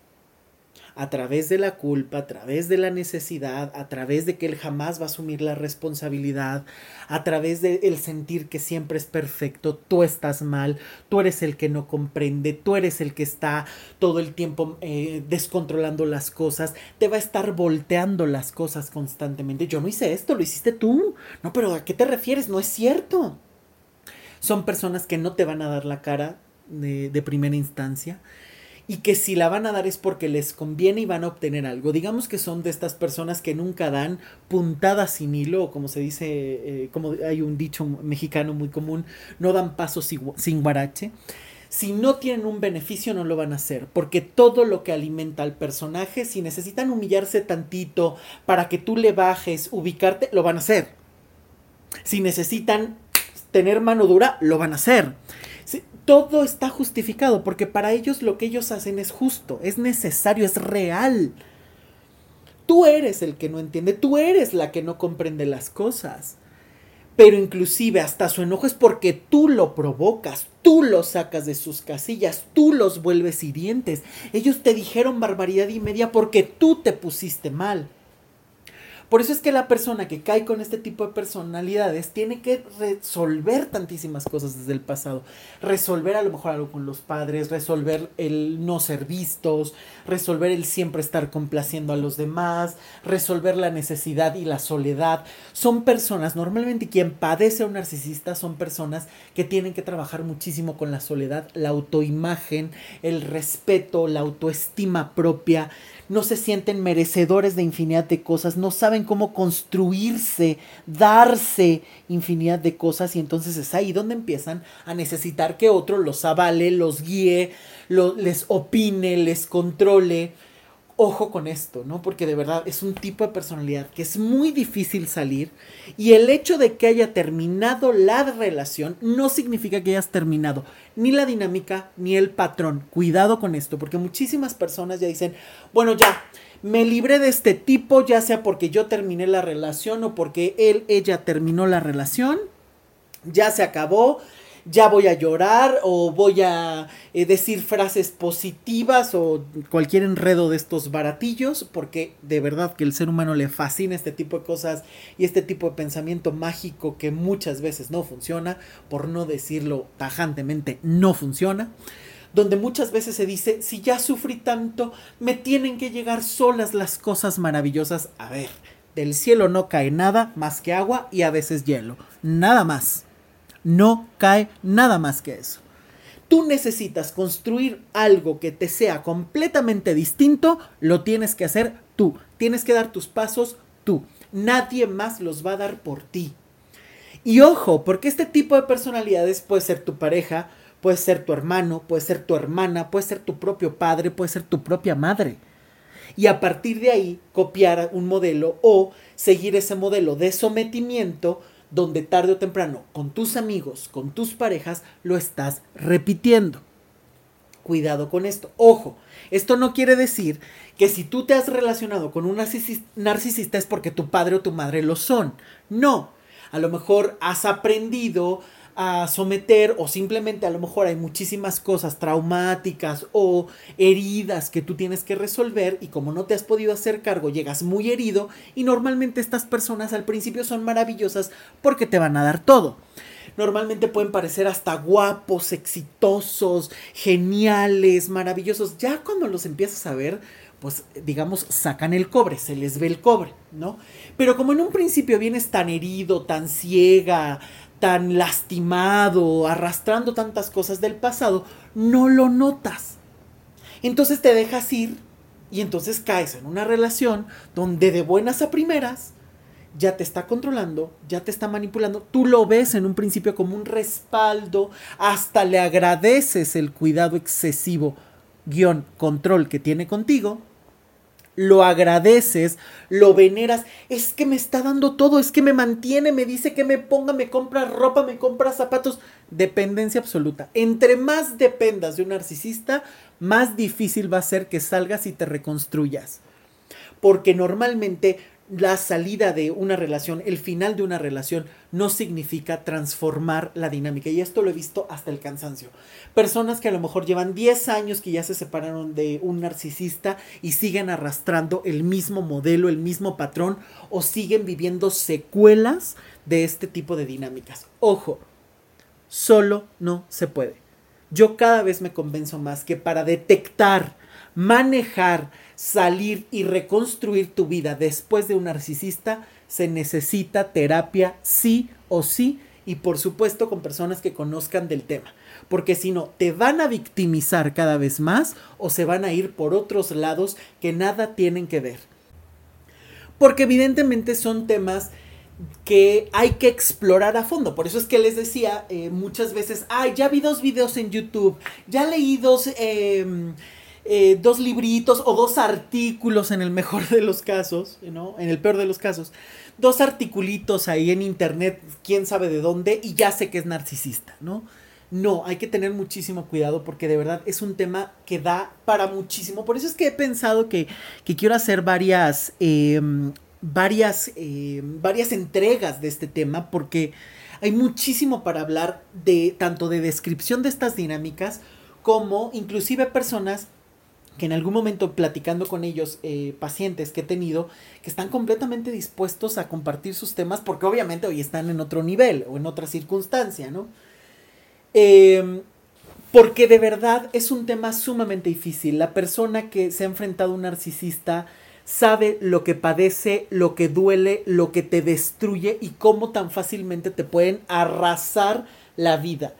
a través de la culpa, a través de la necesidad, a través de que él jamás va a asumir la responsabilidad, a través de el sentir que siempre es perfecto, tú estás mal, tú eres el que no comprende, tú eres el que está todo el tiempo eh, descontrolando las cosas, te va a estar volteando las cosas constantemente. Yo no hice esto, lo hiciste tú. No, pero ¿a qué te refieres? No es cierto. Son personas que no te van a dar la cara de, de primera instancia y que si la van a dar es porque les conviene y van a obtener algo. Digamos que son de estas personas que nunca dan puntadas sin hilo, como se dice, eh, como hay un dicho mexicano muy común, no dan pasos sin guarache. Si no tienen un beneficio no lo van a hacer, porque todo lo que alimenta al personaje, si necesitan humillarse tantito para que tú le bajes, ubicarte, lo van a hacer. Si necesitan tener mano dura, lo van a hacer todo está justificado, porque para ellos lo que ellos hacen es justo, es necesario, es real. Tú eres el que no entiende, tú eres la que no comprende las cosas. Pero inclusive hasta su enojo es porque tú lo provocas, tú lo sacas de sus casillas, tú los vuelves hirientes. Ellos te dijeron barbaridad y media porque tú te pusiste mal. Por eso es que la persona que cae con este tipo de personalidades tiene que resolver tantísimas cosas desde el pasado. Resolver a lo mejor algo con los padres, resolver el no ser vistos, resolver el siempre estar complaciendo a los demás, resolver la necesidad y la soledad. Son personas, normalmente quien padece a un narcisista son personas que tienen que trabajar muchísimo con la soledad, la autoimagen, el respeto, la autoestima propia no se sienten merecedores de infinidad de cosas, no saben cómo construirse, darse infinidad de cosas y entonces es ahí donde empiezan a necesitar que otro los avale, los guíe, les opine, les controle ojo con esto, ¿no? Porque de verdad es un tipo de personalidad que es muy difícil salir y el hecho de que haya terminado la relación no significa que hayas terminado ni la dinámica ni el patrón. Cuidado con esto, porque muchísimas personas ya dicen, bueno, ya, me libré de este tipo, ya sea porque yo terminé la relación o porque él, ella terminó la relación, ya se acabó, ya voy a llorar o voy a eh, decir frases positivas o cualquier enredo de estos baratillos, porque de verdad que el ser humano le fascina este tipo de cosas y este tipo de pensamiento mágico que muchas veces no funciona, por no decirlo tajantemente, no funciona donde muchas veces se dice, si ya sufrí tanto, me tienen que llegar solas las cosas maravillosas. A ver, del cielo no cae nada más que agua y a veces hielo, nada más no cae nada más que eso. Tú necesitas construir algo que te sea completamente distinto, lo tienes que hacer tú. Tienes que dar tus pasos tú. Nadie más los va a dar por ti. Y ojo, porque este tipo de personalidades puede ser tu pareja, puede ser tu hermano, puede ser tu hermana, puede ser tu propio padre, puede ser tu propia madre. Y a partir de ahí copiar un modelo o seguir ese modelo de sometimiento donde tarde o temprano, con tus amigos, con tus parejas, lo estás repitiendo. Cuidado con esto. Ojo, esto no quiere decir que si tú te has relacionado con un narcisista es porque tu padre o tu madre lo son. No. A lo mejor has aprendido a someter o simplemente a lo mejor hay muchísimas cosas traumáticas o heridas que tú tienes que resolver y como no te has podido hacer cargo llegas muy herido y normalmente estas personas al principio son maravillosas porque te van a dar todo. Normalmente pueden parecer hasta guapos, exitosos, geniales, maravillosos. Ya cuando los empiezas a ver, pues digamos, sacan el cobre, se les ve el cobre, ¿no? Pero como en un principio vienes tan herido, tan ciega, tan lastimado, arrastrando tantas cosas del pasado, no lo notas. Entonces te dejas ir y entonces caes en una relación donde de buenas a primeras ya te está controlando, ya te está manipulando, tú lo ves en un principio como un respaldo, hasta le agradeces el cuidado excesivo, guion, control que tiene contigo, lo agradeces, lo veneras, es que me está dando todo, es que me mantiene, me dice que me ponga, me compra ropa, me compra zapatos, dependencia absoluta. Entre más dependas de un narcisista, más difícil va a ser que salgas y te reconstruyas. Porque normalmente la salida de una relación, el final de una relación, no significa transformar la dinámica. Y esto lo he visto hasta el cansancio. Personas que a lo mejor llevan 10 años que ya se separaron de un narcisista y siguen arrastrando el mismo modelo, el mismo patrón, o siguen viviendo secuelas de este tipo de dinámicas. Ojo, solo no se puede. Yo cada vez me convenzo más que para detectar, manejar, salir y reconstruir tu vida después de un narcisista, se necesita terapia sí o sí y por supuesto con personas que conozcan del tema. Porque si no, te van a victimizar cada vez más o se van a ir por otros lados que nada tienen que ver. Porque evidentemente son temas que hay que explorar a fondo. Por eso es que les decía eh, muchas veces, ay, ya vi dos videos en YouTube, ya leí dos... Em, eh, dos libritos o dos artículos en el mejor de los casos, ¿no? En el peor de los casos. Dos articulitos ahí en internet, quién sabe de dónde, y ya sé que es narcisista, ¿no? No, hay que tener muchísimo cuidado porque de verdad es un tema que da para muchísimo. Por eso es que he pensado que, quiero hacer varias, em, varias, em, varias entregas de este tema porque hay muchísimo para hablar de tanto de descripción de estas dinámicas como inclusive personas que en algún momento platicando con ellos, eh, pacientes que he tenido, que están completamente dispuestos a compartir sus temas porque obviamente hoy están en otro nivel o en otra circunstancia, ¿no? Em, porque de verdad es un tema sumamente difícil. La persona que se ha enfrentado a un narcisista sabe lo que padece, lo que duele, lo que te destruye y cómo tan fácilmente te pueden arrasar la vida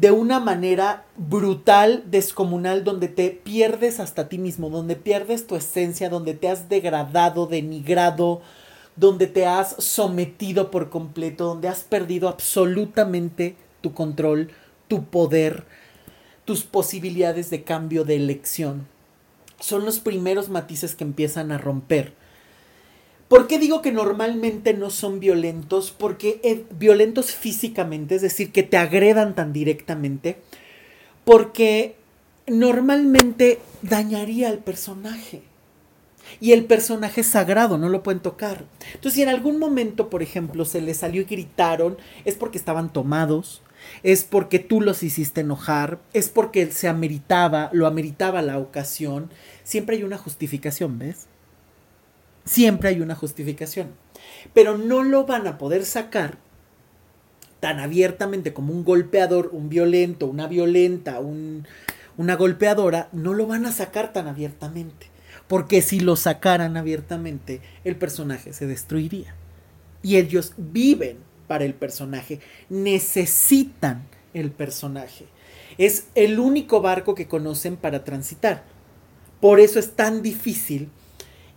de una manera brutal, descomunal, donde te pierdes hasta ti mismo, donde pierdes tu esencia, donde te has degradado, denigrado, donde te has sometido por completo, donde has perdido absolutamente tu control, tu poder, tus posibilidades de cambio de elección. Son los primeros matices que empiezan a romper ¿Por qué digo que normalmente no son violentos? Porque violentos físicamente, es decir, que te agredan tan directamente, porque normalmente dañaría al personaje. Y el personaje es sagrado, no lo pueden tocar. Entonces, si en algún momento, por ejemplo, se les salió y gritaron, es porque estaban tomados, es porque tú los hiciste enojar, es porque se ameritaba, lo ameritaba la ocasión. Siempre hay una justificación, ¿ves? Siempre hay una justificación. Pero no lo van a poder sacar tan abiertamente como un golpeador, un violento, una violenta, una golpeadora, no lo van a sacar tan abiertamente. Porque si lo sacaran abiertamente, el personaje se destruiría. Y ellos viven para el personaje, necesitan el personaje. Es el único barco que conocen para transitar. Por eso es tan difícil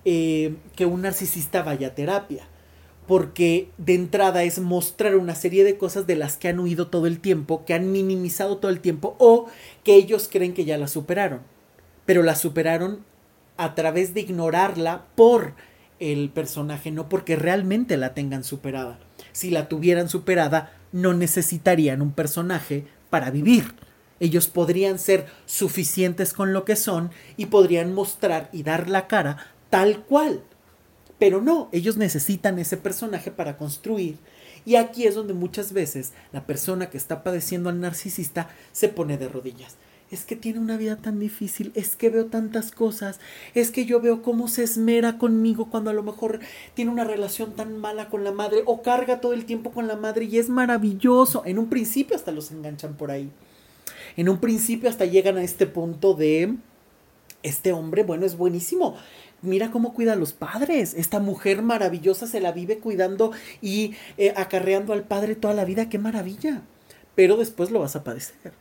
eh, que un narcisista vaya a terapia. Porque de entrada es mostrar una serie de cosas de las que han huido todo el tiempo, que han minimizado todo el tiempo o que ellos creen que ya la superaron. Pero la superaron a través de ignorarla por el personaje, no porque realmente la tengan superada. si la tuvieran superada, no necesitarían un personaje para vivir. Ellos podrían ser suficientes con lo que son y podrían mostrar y dar la cara tal cual. Pero no, ellos necesitan ese personaje para construir. Y aquí es donde muchas veces la persona que está padeciendo al narcisista se pone de rodillas es que tiene una vida tan difícil, es que veo tantas cosas, es que yo veo cómo se esmera conmigo cuando a lo mejor tiene una relación tan mala con la madre o carga todo el tiempo con la madre y es maravilloso. En un principio hasta los enganchan por ahí. En un principio hasta llegan a este punto de, este hombre, bueno, es buenísimo. Mira cómo cuida a los padres. Esta mujer maravillosa se la vive cuidando y eh, acarreando al padre toda la vida. ¡Qué maravilla! Pero después lo vas a padecer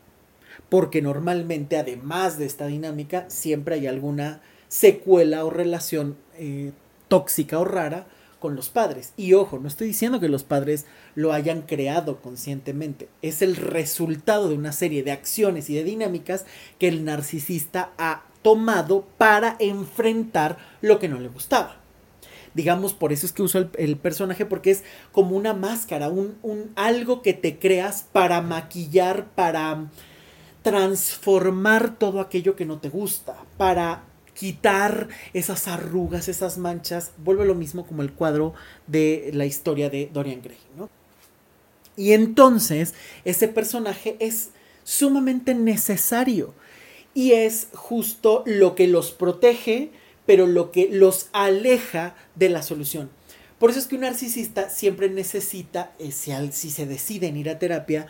porque normalmente además de esta dinámica siempre hay alguna secuela o relación eh, tóxica o rara con los padres. Y ojo, no estoy diciendo que los padres lo hayan creado conscientemente, es el resultado de una serie de acciones y de dinámicas que el narcisista ha tomado para enfrentar lo que no le gustaba. Digamos, por eso es que uso el, personaje, porque es como una máscara, un, un, algo que te creas para maquillar, para transformar todo aquello que no te gusta, para quitar esas arrugas, esas manchas, vuelve lo mismo como el cuadro de la historia de Dorian Gray, ¿no? Y entonces ese personaje es sumamente necesario y es justo lo que los protege, pero lo que los aleja de la solución. Por eso es que un narcisista siempre necesita, eh, si se deciden ir a terapia,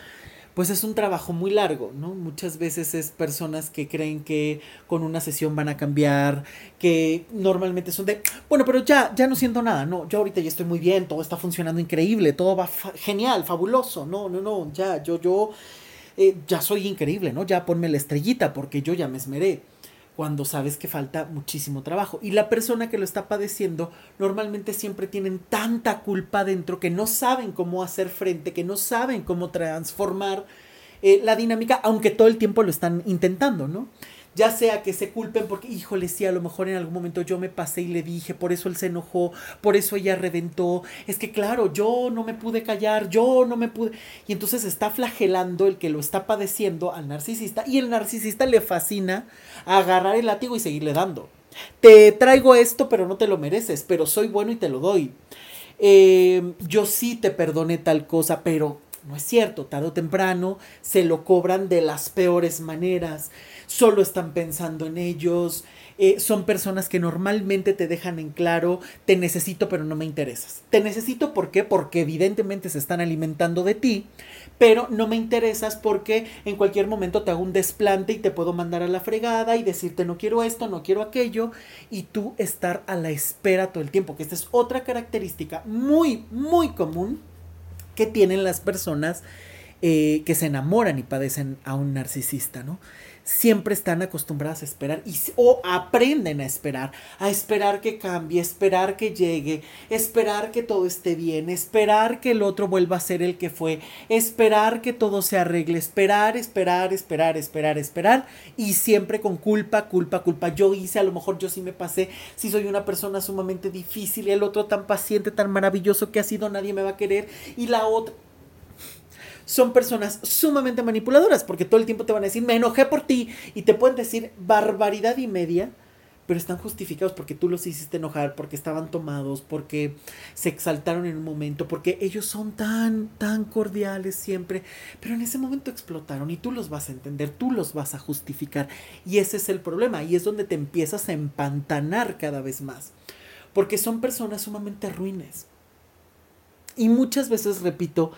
pues es un trabajo muy largo, ¿no? Muchas veces es personas que creen que con una sesión van a cambiar, que normalmente son de, bueno, pero ya, ya no siento nada, no, yo ahorita ya estoy muy bien, todo está funcionando increíble, todo va genial, fabuloso, no, no, no, ya, yo, yo, eh, ya soy increíble, ¿no? Ya ponme la estrellita porque yo ya me esmeré cuando sabes que falta muchísimo trabajo. Y la persona que lo está padeciendo normalmente siempre tienen tanta culpa dentro que no saben cómo hacer frente, que no saben cómo transformar eh, la dinámica, aunque todo el tiempo lo están intentando, ¿no? Ya sea que se culpen porque, híjole, sí, a lo mejor en algún momento yo me pasé y le dije, por eso él se enojó, por eso ella reventó, es que claro, yo no me pude callar, yo no me pude, y entonces está flagelando el que lo está padeciendo al narcisista y el narcisista le fascina agarrar el látigo y seguirle dando. Te traigo esto, pero no te lo mereces, pero soy bueno y te lo doy. Eh, yo sí te perdoné tal cosa, pero no es cierto, tarde o temprano se lo cobran de las peores maneras solo están pensando en ellos, eh, son personas que normalmente te dejan en claro, te necesito pero no me interesas. Te necesito ¿por qué? Porque evidentemente se están alimentando de ti, pero no me interesas porque en cualquier momento te hago un desplante y te puedo mandar a la fregada y decirte no quiero esto, no quiero aquello y tú estar a la espera todo el tiempo, que esta es otra característica muy, muy común que tienen las personas eh, que se enamoran y padecen a un narcisista, ¿no? Siempre están acostumbradas a esperar y, o aprenden a esperar, a esperar que cambie, esperar que llegue, esperar que todo esté bien, esperar que el otro vuelva a ser el que fue, esperar que todo se arregle, esperar, esperar, esperar, esperar, esperar y siempre con culpa, culpa, culpa. Yo hice, a lo mejor yo sí me pasé, si soy una persona sumamente difícil el otro tan paciente, tan maravilloso que ha sido, nadie me va a querer y la otra son personas sumamente manipuladoras porque todo el tiempo te van a decir, me enojé por ti y te pueden decir barbaridad y media, pero están justificados porque tú los hiciste enojar, porque estaban tomados, porque se exaltaron en un momento, porque ellos son tan, tan cordiales siempre, pero en ese momento explotaron y tú los vas a entender, tú los vas a justificar y ese es el problema y es donde te empiezas a empantanar cada vez más, porque son personas sumamente ruines. Y muchas veces, repito,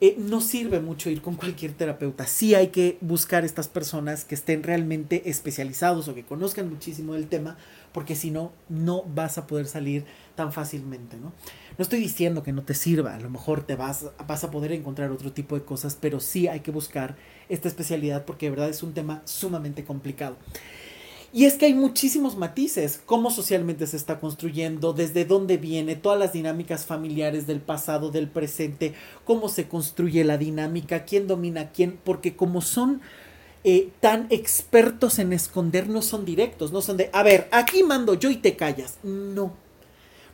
eh, no sirve mucho ir con cualquier terapeuta. Sí hay que buscar estas personas que estén realmente especializados o que conozcan muchísimo del tema, porque si no, no vas a poder salir tan fácilmente, ¿no? No estoy diciendo que no te sirva, a lo mejor te vas, vas a poder encontrar otro tipo de cosas, pero sí hay que buscar esta especialidad porque de verdad es un tema sumamente complicado. Y es que hay muchísimos matices, cómo socialmente se está construyendo, desde dónde viene, todas las dinámicas familiares del pasado, del presente, cómo se construye la dinámica, quién domina quién, porque como son eh, tan expertos en esconder, no son directos, no son de, a ver, aquí mando yo y te callas. No.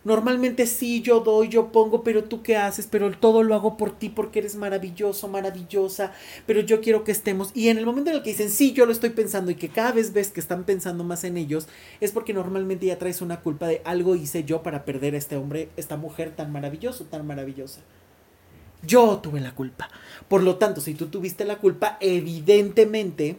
Normalmente sí, yo doy, yo pongo, pero tú qué haces, pero todo lo hago por ti porque eres maravilloso, maravillosa, pero yo quiero que estemos. Y en el momento en el que dicen, sí, yo lo estoy pensando y que cada vez ves que están pensando más en ellos, es porque normalmente ya traes una culpa de algo hice yo para perder a este hombre, esta mujer tan maravilloso, tan maravillosa. Yo tuve la culpa. Por lo tanto, si tú tuviste la culpa, evidentemente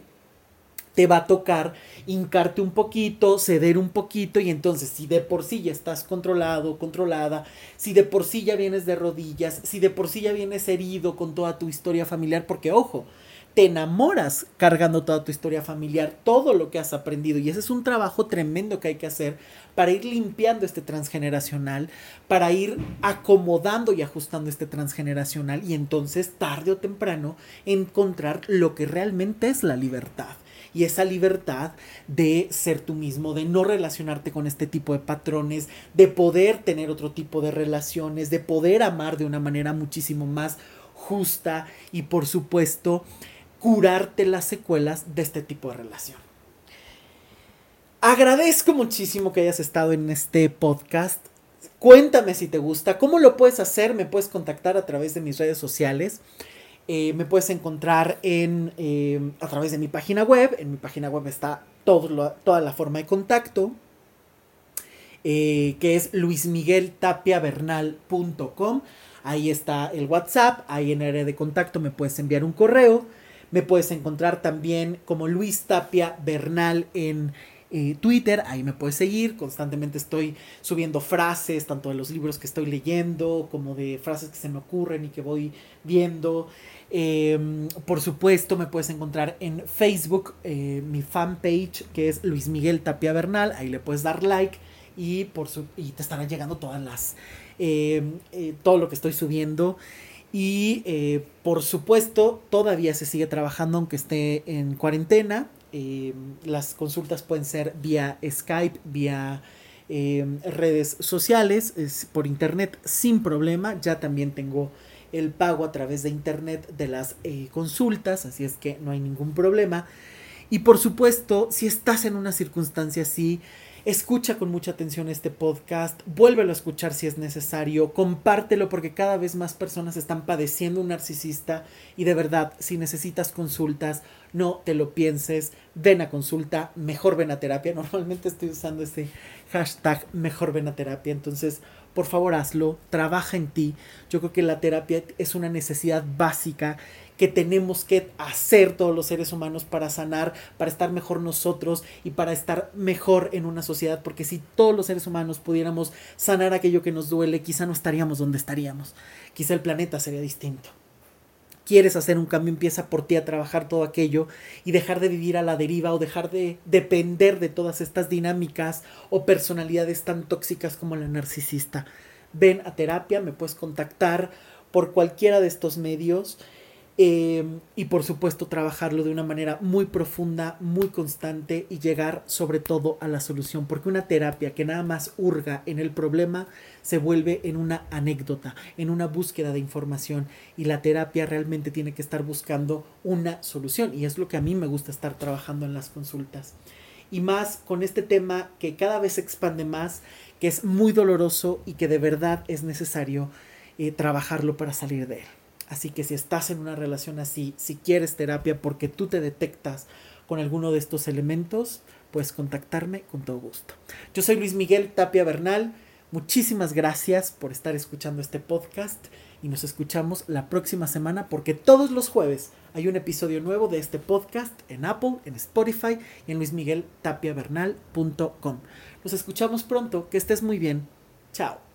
te va a tocar hincarte un poquito, ceder un poquito y entonces si de por sí ya estás controlado, controlada, si de por sí ya vienes de rodillas, si de por sí ya vienes herido con toda tu historia familiar, porque ojo, te enamoras cargando toda tu historia familiar, todo lo que has aprendido y ese es un trabajo tremendo que hay que hacer para ir limpiando este transgeneracional, para ir acomodando y ajustando este transgeneracional y entonces tarde o temprano encontrar lo que realmente es la libertad y esa libertad de ser tú mismo, de no relacionarte con este tipo de patrones, de poder tener otro tipo de relaciones, de poder amar de una manera muchísimo más justa y por supuesto curarte las secuelas de este tipo de relación. Agradezco muchísimo que hayas estado en este podcast. Cuéntame si te gusta, cómo lo puedes hacer, me puedes contactar a través de mis redes sociales. Eh, me puedes encontrar en, eh, a través de mi página web. En mi página web está toda la forma de contacto. Eh, que es luismigueltapiavernal.com. Ahí está el WhatsApp. Ahí en área de contacto me puedes enviar un correo. Me puedes encontrar también como Luis Tapia Bernal en Twitter, ahí me puedes seguir, constantemente estoy subiendo frases, tanto de los libros que estoy leyendo, como de frases que se me ocurren y que voy viendo. Em, por supuesto, me puedes encontrar en Facebook, eh, mi fanpage, que es Luis Miguel Tapia Bernal. Ahí le puedes dar like y, por su, y te estarán llegando todas las. Em, eh, todo lo que estoy subiendo. Y eh, por supuesto, todavía se sigue trabajando, aunque esté en cuarentena. Em, las consultas pueden ser vía Skype, vía redes sociales, por internet, sin problema. Ya también tengo el pago a través de internet de las eh, consultas, así es que no hay ningún problema. Y por supuesto, si estás en una circunstancia así, escucha con mucha atención este podcast, vuélvelo a escuchar si es necesario, compártelo porque cada vez más personas están padeciendo un narcisista y de verdad, si necesitas consultas, no te lo pienses, ven a consulta, mejor ven a terapia. Normalmente estoy usando ese hashtag mejor ven a terapia, entonces por favor hazlo, trabaja en ti. Yo creo que la terapia es una necesidad básica que tenemos que hacer todos los seres humanos para sanar, para estar mejor nosotros y para estar mejor en una sociedad, porque si todos los seres humanos pudiéramos sanar aquello que nos duele, quizá no estaríamos donde estaríamos, quizá el planeta sería distinto quieres hacer un cambio, empieza por ti a trabajar todo aquello y dejar de vivir a la deriva o dejar de depender de todas estas dinámicas o personalidades tan tóxicas como la narcisista. Ven a terapia, me puedes contactar por cualquiera de estos medios Em, y por supuesto trabajarlo de una manera muy profunda, muy constante y llegar sobre todo a la solución, porque una terapia que nada más hurga en el problema se vuelve en una anécdota, en una búsqueda de información y la terapia realmente tiene que estar buscando una solución y es lo que a mí me gusta estar trabajando en las consultas. Y más con este tema que cada vez se expande más, que es muy doloroso y que de verdad es necesario eh, trabajarlo para salir de él. Así que si estás en una relación así, si quieres terapia porque tú te detectas con alguno de estos elementos, puedes contactarme con todo gusto. Yo soy Luis Miguel Tapia Bernal. Muchísimas gracias por estar escuchando este podcast y nos escuchamos la próxima semana porque todos los jueves hay un episodio nuevo de este podcast en Apple, en Spotify y en luismigueltapiavernal.com. Nos escuchamos pronto, que estés muy bien. Chao.